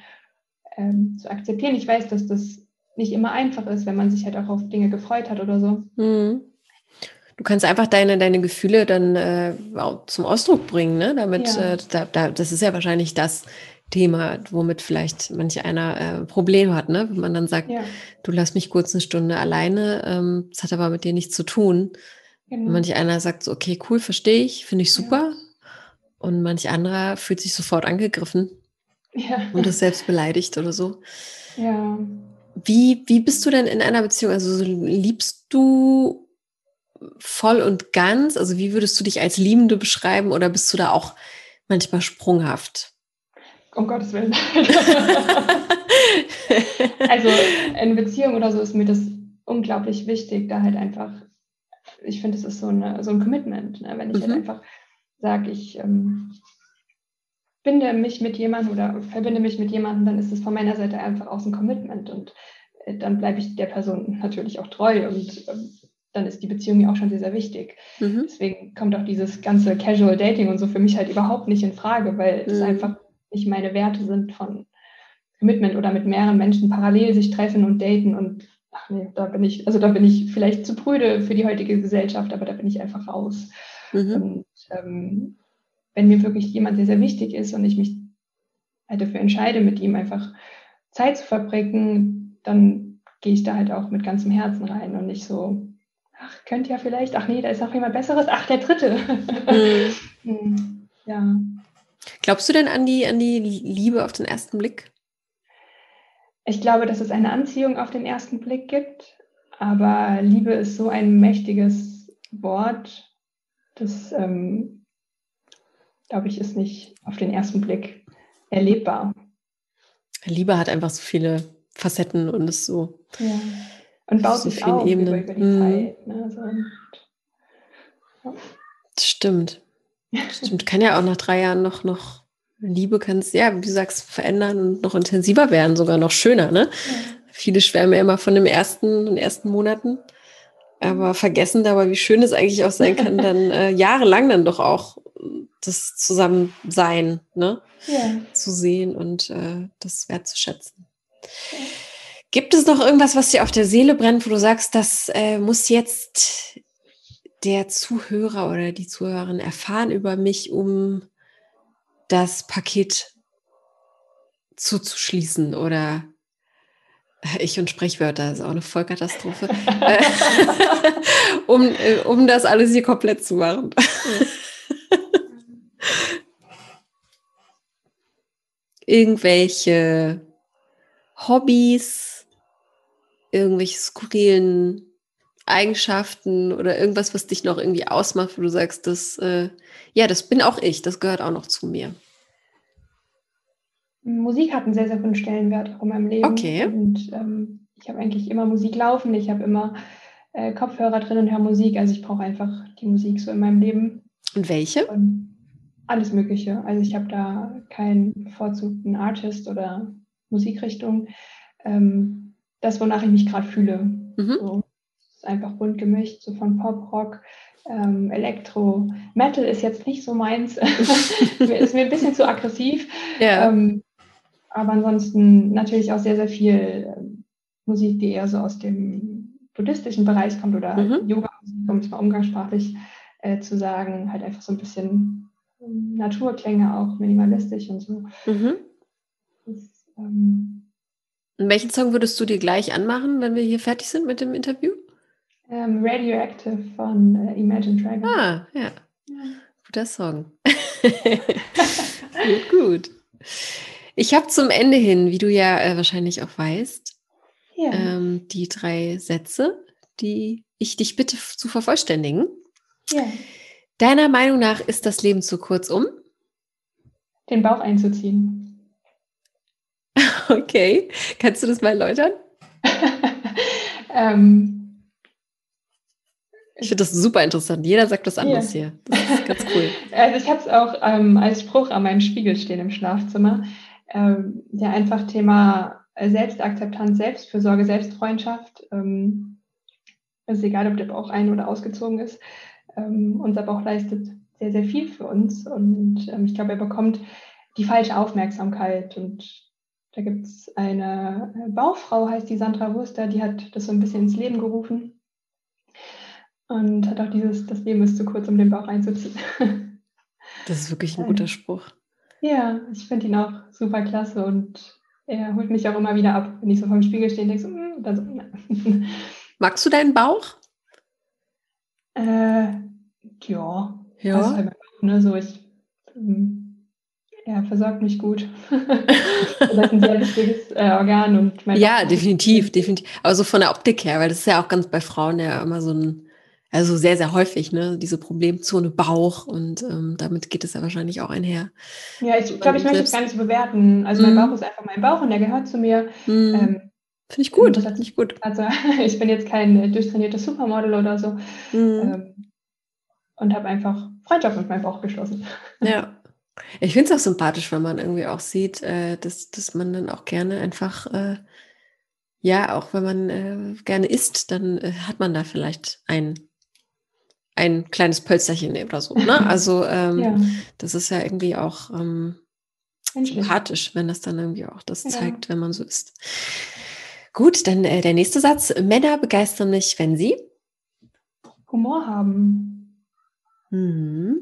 ähm, zu akzeptieren. Ich weiß, dass das nicht immer einfach ist, wenn man sich halt auch auf Dinge gefreut hat oder so. Mhm. Du kannst einfach deine, deine Gefühle dann äh, zum Ausdruck bringen, ne? Damit, ja. äh, da, da, das ist ja wahrscheinlich das Thema, womit vielleicht manch einer äh, Problem hat, ne? Wenn man dann sagt, ja. du lass mich kurz eine Stunde alleine, ähm, das hat aber mit dir nichts zu tun. Genau. Manch einer sagt so, okay, cool, verstehe ich, finde ich super. Ja. Und manch anderer fühlt sich sofort angegriffen ja. und ist selbst beleidigt oder so. Ja. Wie, wie bist du denn in einer Beziehung? Also liebst du voll und ganz? Also wie würdest du dich als Liebende beschreiben oder bist du da auch manchmal sprunghaft? Um Gottes Willen. (laughs) also in Beziehung oder so ist mir das unglaublich wichtig, da halt einfach, ich finde, es ist so, eine, so ein Commitment, ne? wenn ich halt mhm. halt einfach sage, ich ähm, binde mich mit jemandem oder verbinde mich mit jemandem, dann ist es von meiner Seite einfach auch so ein Commitment und äh, dann bleibe ich der Person natürlich auch treu und ähm, dann ist die Beziehung mir auch schon sehr, sehr wichtig. Mhm. Deswegen kommt auch dieses ganze Casual Dating und so für mich halt überhaupt nicht in Frage, weil mhm. es einfach nicht meine Werte sind von Commitment oder mit mehreren Menschen parallel sich treffen und daten und ach nee, da bin ich, also da bin ich vielleicht zu prüde für die heutige Gesellschaft, aber da bin ich einfach raus. Mhm. Und ähm, wenn mir wirklich jemand sehr, sehr wichtig ist und ich mich halt dafür entscheide, mit ihm einfach Zeit zu verbringen, dann gehe ich da halt auch mit ganzem Herzen rein und nicht so, ach, könnte ja vielleicht, ach nee, da ist noch jemand Besseres, ach, der Dritte. Mhm. (laughs) ja. Glaubst du denn an die, an die Liebe auf den ersten Blick? Ich glaube, dass es eine Anziehung auf den ersten Blick gibt, aber Liebe ist so ein mächtiges Wort, das ähm, glaube ich, ist nicht auf den ersten Blick erlebbar. Liebe hat einfach so viele Facetten und ist so. Ja. Und baut so sich auf Ebenen. über, über die mhm. Zeit. Ne? Also, ja. Das stimmt. Das stimmt. Kann ja auch nach drei Jahren noch, noch Liebe kannst, ja, wie du sagst, verändern und noch intensiver werden, sogar noch schöner, ne? Ja. Viele schwärmen ja immer von den ersten, den ersten Monaten, aber vergessen dabei, wie schön es eigentlich auch sein kann, dann (laughs) äh, jahrelang dann doch auch das Zusammensein ne? Ja. zu sehen und äh, das wertzuschätzen. Gibt es noch irgendwas, was dir auf der Seele brennt, wo du sagst, das äh, muss jetzt der Zuhörer oder die Zuhörerin erfahren über mich, um das Paket zuzuschließen oder ich und Sprechwörter ist auch eine Vollkatastrophe, (laughs) um, äh, um das alles hier komplett zu machen. (laughs) irgendwelche Hobbys, irgendwelche skurrilen Eigenschaften oder irgendwas, was dich noch irgendwie ausmacht, wo du sagst, das, äh, ja, das bin auch ich, das gehört auch noch zu mir. Musik hat einen sehr, sehr hohen Stellenwert auch in meinem Leben. Okay. Und ähm, ich habe eigentlich immer Musik laufen, ich habe immer äh, Kopfhörer drin und höre Musik. Also ich brauche einfach die Musik so in meinem Leben. Und welche? Und alles Mögliche. Also ich habe da keinen bevorzugten Artist oder Musikrichtung. Ähm, das, wonach ich mich gerade fühle. Mhm. So, ist einfach bunt gemischt, so von Pop, Rock, ähm, Elektro. Metal ist jetzt nicht so meins. (laughs) ist mir ein bisschen zu aggressiv. Ja. Ähm, aber ansonsten natürlich auch sehr, sehr viel ähm, Musik, die eher so aus dem buddhistischen Bereich kommt oder mhm. Yoga-Musik, um es mal umgangssprachlich äh, zu sagen. Halt einfach so ein bisschen Naturklänge auch minimalistisch und so. Mhm. Das, ähm, welchen Song würdest du dir gleich anmachen, wenn wir hier fertig sind mit dem Interview? Ähm, Radioactive von äh, Imagine Dragons. Ah, ja. ja. Guter Song. (laughs) (laughs) gut, gut. Ich habe zum Ende hin, wie du ja äh, wahrscheinlich auch weißt, ja. ähm, die drei Sätze, die ich dich bitte zu vervollständigen. Ja. Deiner Meinung nach ist das Leben zu kurz, um? Den Bauch einzuziehen. (laughs) Okay. Kannst du das mal erläutern? (laughs) ähm, ich finde das super interessant. Jeder sagt was anderes ja. hier. Das ist ganz cool. (laughs) Also ich habe es auch ähm, als Spruch an meinem Spiegel stehen im Schlafzimmer. Ähm, ja, einfach Thema Selbstakzeptanz, Selbstfürsorge, Selbstfreundschaft. Ähm, es ist egal, ob der Bauch ein- oder ausgezogen ist ähm, unser Bauch leistet sehr, sehr viel für uns und ähm, ich glaube, er bekommt die falsche Aufmerksamkeit. Und da gibt es eine Baufrau, heißt die Sandra Wurster, die hat das so ein bisschen ins Leben gerufen und hat auch dieses, das Leben ist zu kurz, um den Bauch einzuziehen. Das ist wirklich ein (laughs) guter Spruch. Ja, ich finde ihn auch super klasse und er holt mich auch immer wieder ab, wenn ich so vor dem Spiegel stehe und denke so, mm, dann so Magst du deinen Bauch? Äh, ja. Ja. Also halt ne, so ich, ähm, er versorgt mich gut. (laughs) das ist ein sehr wichtiges äh, Organ und Ja, definitiv, definitiv. Aber so von der Optik her, weil das ist ja auch ganz bei Frauen ja immer so ein also sehr, sehr häufig, ne? Diese Problemzone Bauch und ähm, damit geht es ja wahrscheinlich auch einher. Ja, ich glaube, ich möchte es gar nicht so bewerten. Also mein mm. Bauch ist einfach mein Bauch und der gehört zu mir. Mm. Ähm, Finde ich gut. Finde ich gut. Also (laughs) ich bin jetzt kein durchtrainiertes Supermodel oder so. Mm. Ähm, und habe einfach Freundschaft mit meinem Bauch geschlossen. Ja. Ich finde es auch sympathisch, wenn man irgendwie auch sieht, äh, dass, dass man dann auch gerne einfach, äh, ja, auch wenn man äh, gerne isst, dann äh, hat man da vielleicht ein ein kleines Pölsterchen oder so. Ne? (laughs) Also ähm, ja. das ist ja irgendwie auch ähm, sympathisch, wenn das dann irgendwie auch das ja. zeigt, wenn man so ist. Gut, dann äh, der nächste Satz. Männer begeistern mich, wenn sie Humor haben. Mhm.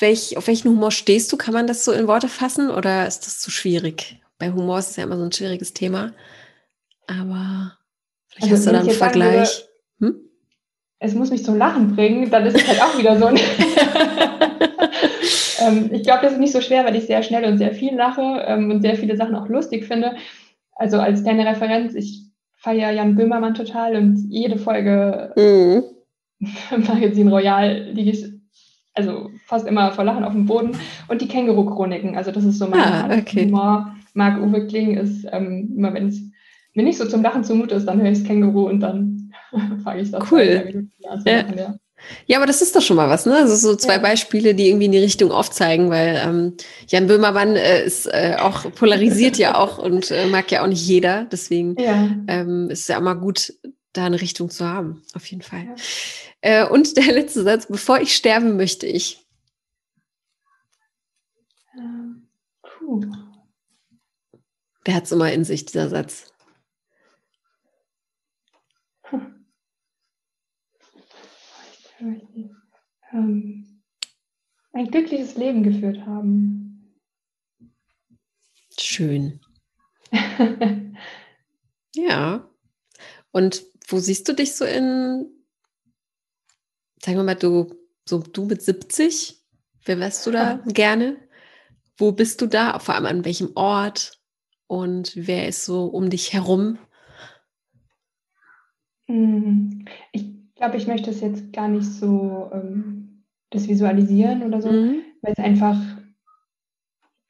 Welch, auf welchen Humor stehst du? Kann man das so in Worte fassen oder ist das zu schwierig? Bei Humor ist es ja immer so ein schwieriges Thema. Aber vielleicht also, hast du da einen Vergleich. Hm? Es muss mich zum Lachen bringen, dann ist es halt auch wieder so. (laughs) ähm, ich glaube, das ist nicht so schwer, weil ich sehr schnell und sehr viel lache ähm, und sehr viele Sachen auch lustig finde. Also als kleine Referenz, ich feiere Jan Böhmermann total und jede Folge mhm. (laughs) Magazin Royal liege ich also fast immer vor Lachen auf dem Boden. Und die Känguru-Chroniken, also das ist so mein ah, okay. Humor. Marc Uwe Kling ist ähm, immer, wenn es mir nicht so zum Lachen zumute ist, dann höre ich das Känguru und dann (laughs) fange ich das cool. An, ja. ja. Ja, aber das ist doch schon mal was, ne? Also so zwei ja. Beispiele, die irgendwie in die Richtung aufzeigen, weil ähm, Jan Böhmermann äh, ist äh, auch (laughs) polarisiert ja auch und äh, mag ja auch nicht jeder. Deswegen ähm, ist es ja immer gut, da eine Richtung zu haben, auf jeden Fall. Äh, und der letzte Satz, bevor ich sterben möchte ich. Ähm, puh. Der hat es immer in sich, dieser Satz. Ähm, ein glückliches Leben geführt haben. Schön. (laughs) ja. Und wo siehst du dich so in, sagen wir mal, du, so du mit 70? Wer wärst du da gerne? Wo bist du da? Vor allem an welchem Ort? Und wer ist so um dich herum? Hm, ich glaube, ich möchte es jetzt gar nicht so ähm, das visualisieren oder so, mhm. weil es einfach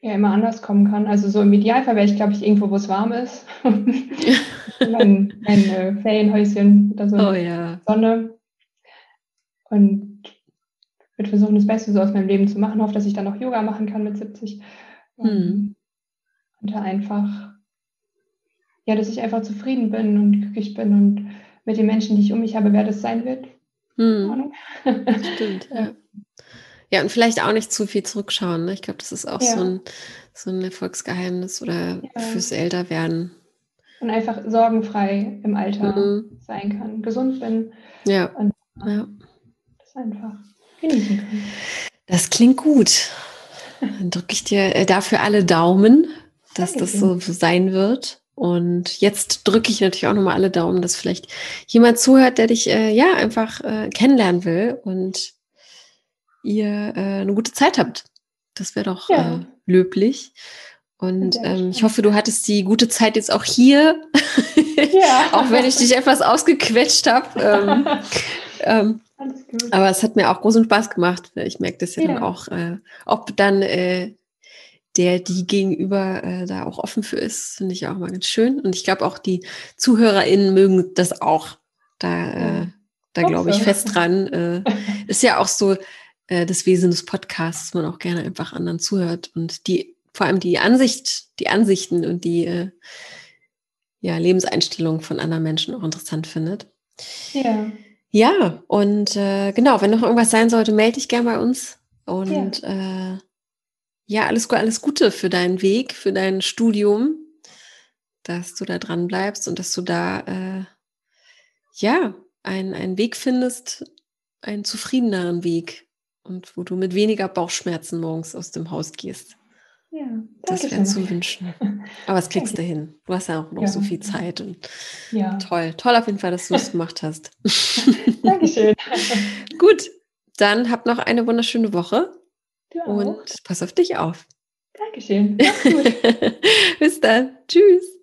ja immer anders kommen kann. Also so im Idealfall wäre ich, glaube ich, irgendwo, wo es warm ist. (laughs) mein, mein äh, Ferienhäuschen oder so oh, ja. Sonne. Und würde versuchen, das Beste so aus meinem Leben zu machen. Hoffe, dass ich dann auch Yoga machen kann mit 70. Mhm. Und da einfach, ja, dass ich einfach zufrieden bin und glücklich bin und mit den Menschen, die ich um mich habe, wer das sein wird. Hm. Stimmt, (laughs) ja. Ja, und vielleicht auch nicht zu viel zurückschauen. Ne? Ich glaube, das ist auch ja. so, ein, so ein Erfolgsgeheimnis oder ja. fürs Älterwerden. Und einfach sorgenfrei im Alter mhm. sein kann, gesund bin. Ja. Und ja. das einfach genießen kann. Das klingt gut. Dann drücke ich dir äh, dafür alle Daumen, dass Danke das so sein wird. Und jetzt drücke ich natürlich auch nochmal alle Daumen, dass vielleicht jemand zuhört, der dich äh, ja einfach äh, kennenlernen will und ihr äh, eine gute Zeit habt. Das wäre doch ja. äh, löblich. Und ähm, ich hoffe, du hattest die gute Zeit jetzt auch hier, ja. (laughs) auch wenn ich dich etwas ausgequetscht habe. Ähm, (laughs) ähm, aber es hat mir auch großen Spaß gemacht. Ich merke das ja, ja. dann auch, äh, ob dann äh, der die gegenüber äh, da auch offen für ist, finde ich auch mal ganz schön. Und ich glaube auch die ZuhörerInnen mögen das auch. Da, äh, da glaube ich fest dran. (laughs) Äh, ist ja auch so äh, das Wesen des Podcasts, dass man auch gerne einfach anderen zuhört und die, vor allem die Ansicht, die Ansichten und die äh, ja, Lebenseinstellungen von anderen Menschen auch interessant findet. Ja. Ja, und äh, genau, wenn noch irgendwas sein sollte, melde dich gerne bei uns Und ja. Ja, alles, alles Gute für deinen Weg, für dein Studium, dass du da dran bleibst und dass du da äh, ja einen, einen Weg findest, einen zufriedeneren Weg und wo du mit weniger Bauchschmerzen morgens aus dem Haus gehst. Ja, das wäre zu wünschen. (laughs) Aber es kriegst du hin. Du hast ja auch noch ja. so viel Zeit und ja. toll. Toll auf jeden Fall, dass du es (laughs) gemacht hast. Dankeschön. (laughs) Gut, dann habt noch eine wunderschöne Woche und pass auf dich auf. Dankeschön. (laughs) Bis dann. Tschüss.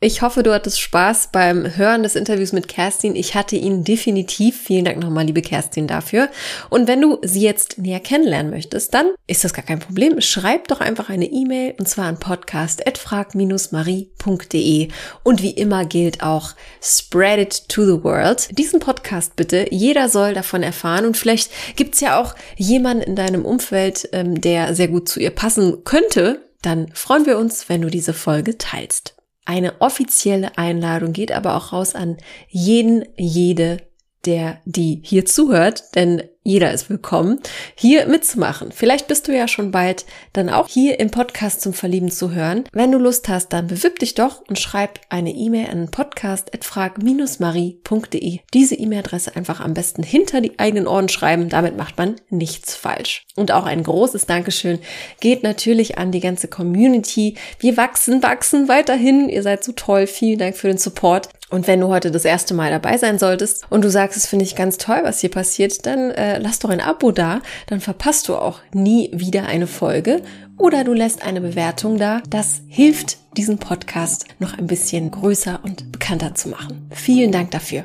Ich hoffe, du hattest Spaß beim Hören des Interviews mit Kerstin. Ich hatte ihn definitiv. Vielen Dank nochmal, liebe Kerstin, dafür. Und wenn du sie jetzt näher kennenlernen möchtest, dann ist das gar kein Problem. Schreib doch einfach eine E-Mail und zwar an podcast.frag-marie.de. Und wie immer gilt auch, spread it to the world. Diesen Podcast bitte. Jeder soll davon erfahren und vielleicht gibt's ja auch jemanden in deinem Umfeld, ähm, der sehr gut zu ihr passen könnte. Dann freuen wir uns, wenn du diese Folge teilst. Eine offizielle Einladung geht aber auch raus an jeden, jede, der die hier zuhört, denn jeder ist willkommen, hier mitzumachen. Vielleicht bist du ja schon bald dann auch hier im Podcast zum Verlieben zu hören. Wenn du Lust hast, dann bewirb dich doch und schreib eine E-Mail an podcast.frag-marie.de. Diese E-Mail-Adresse einfach am besten hinter die eigenen Ohren schreiben. Damit macht man nichts falsch. Und auch ein großes Dankeschön geht natürlich an die ganze Community. Wir wachsen, wachsen weiterhin. Ihr seid so toll. Vielen Dank für den Support. Und wenn du heute das erste Mal dabei sein solltest und du sagst, es finde ich ganz toll, was hier passiert, dann äh, lass doch ein Abo da, dann verpasst du auch nie wieder eine Folge oder du lässt eine Bewertung da. Das hilft, diesen Podcast noch ein bisschen größer und bekannter zu machen. Vielen Dank dafür.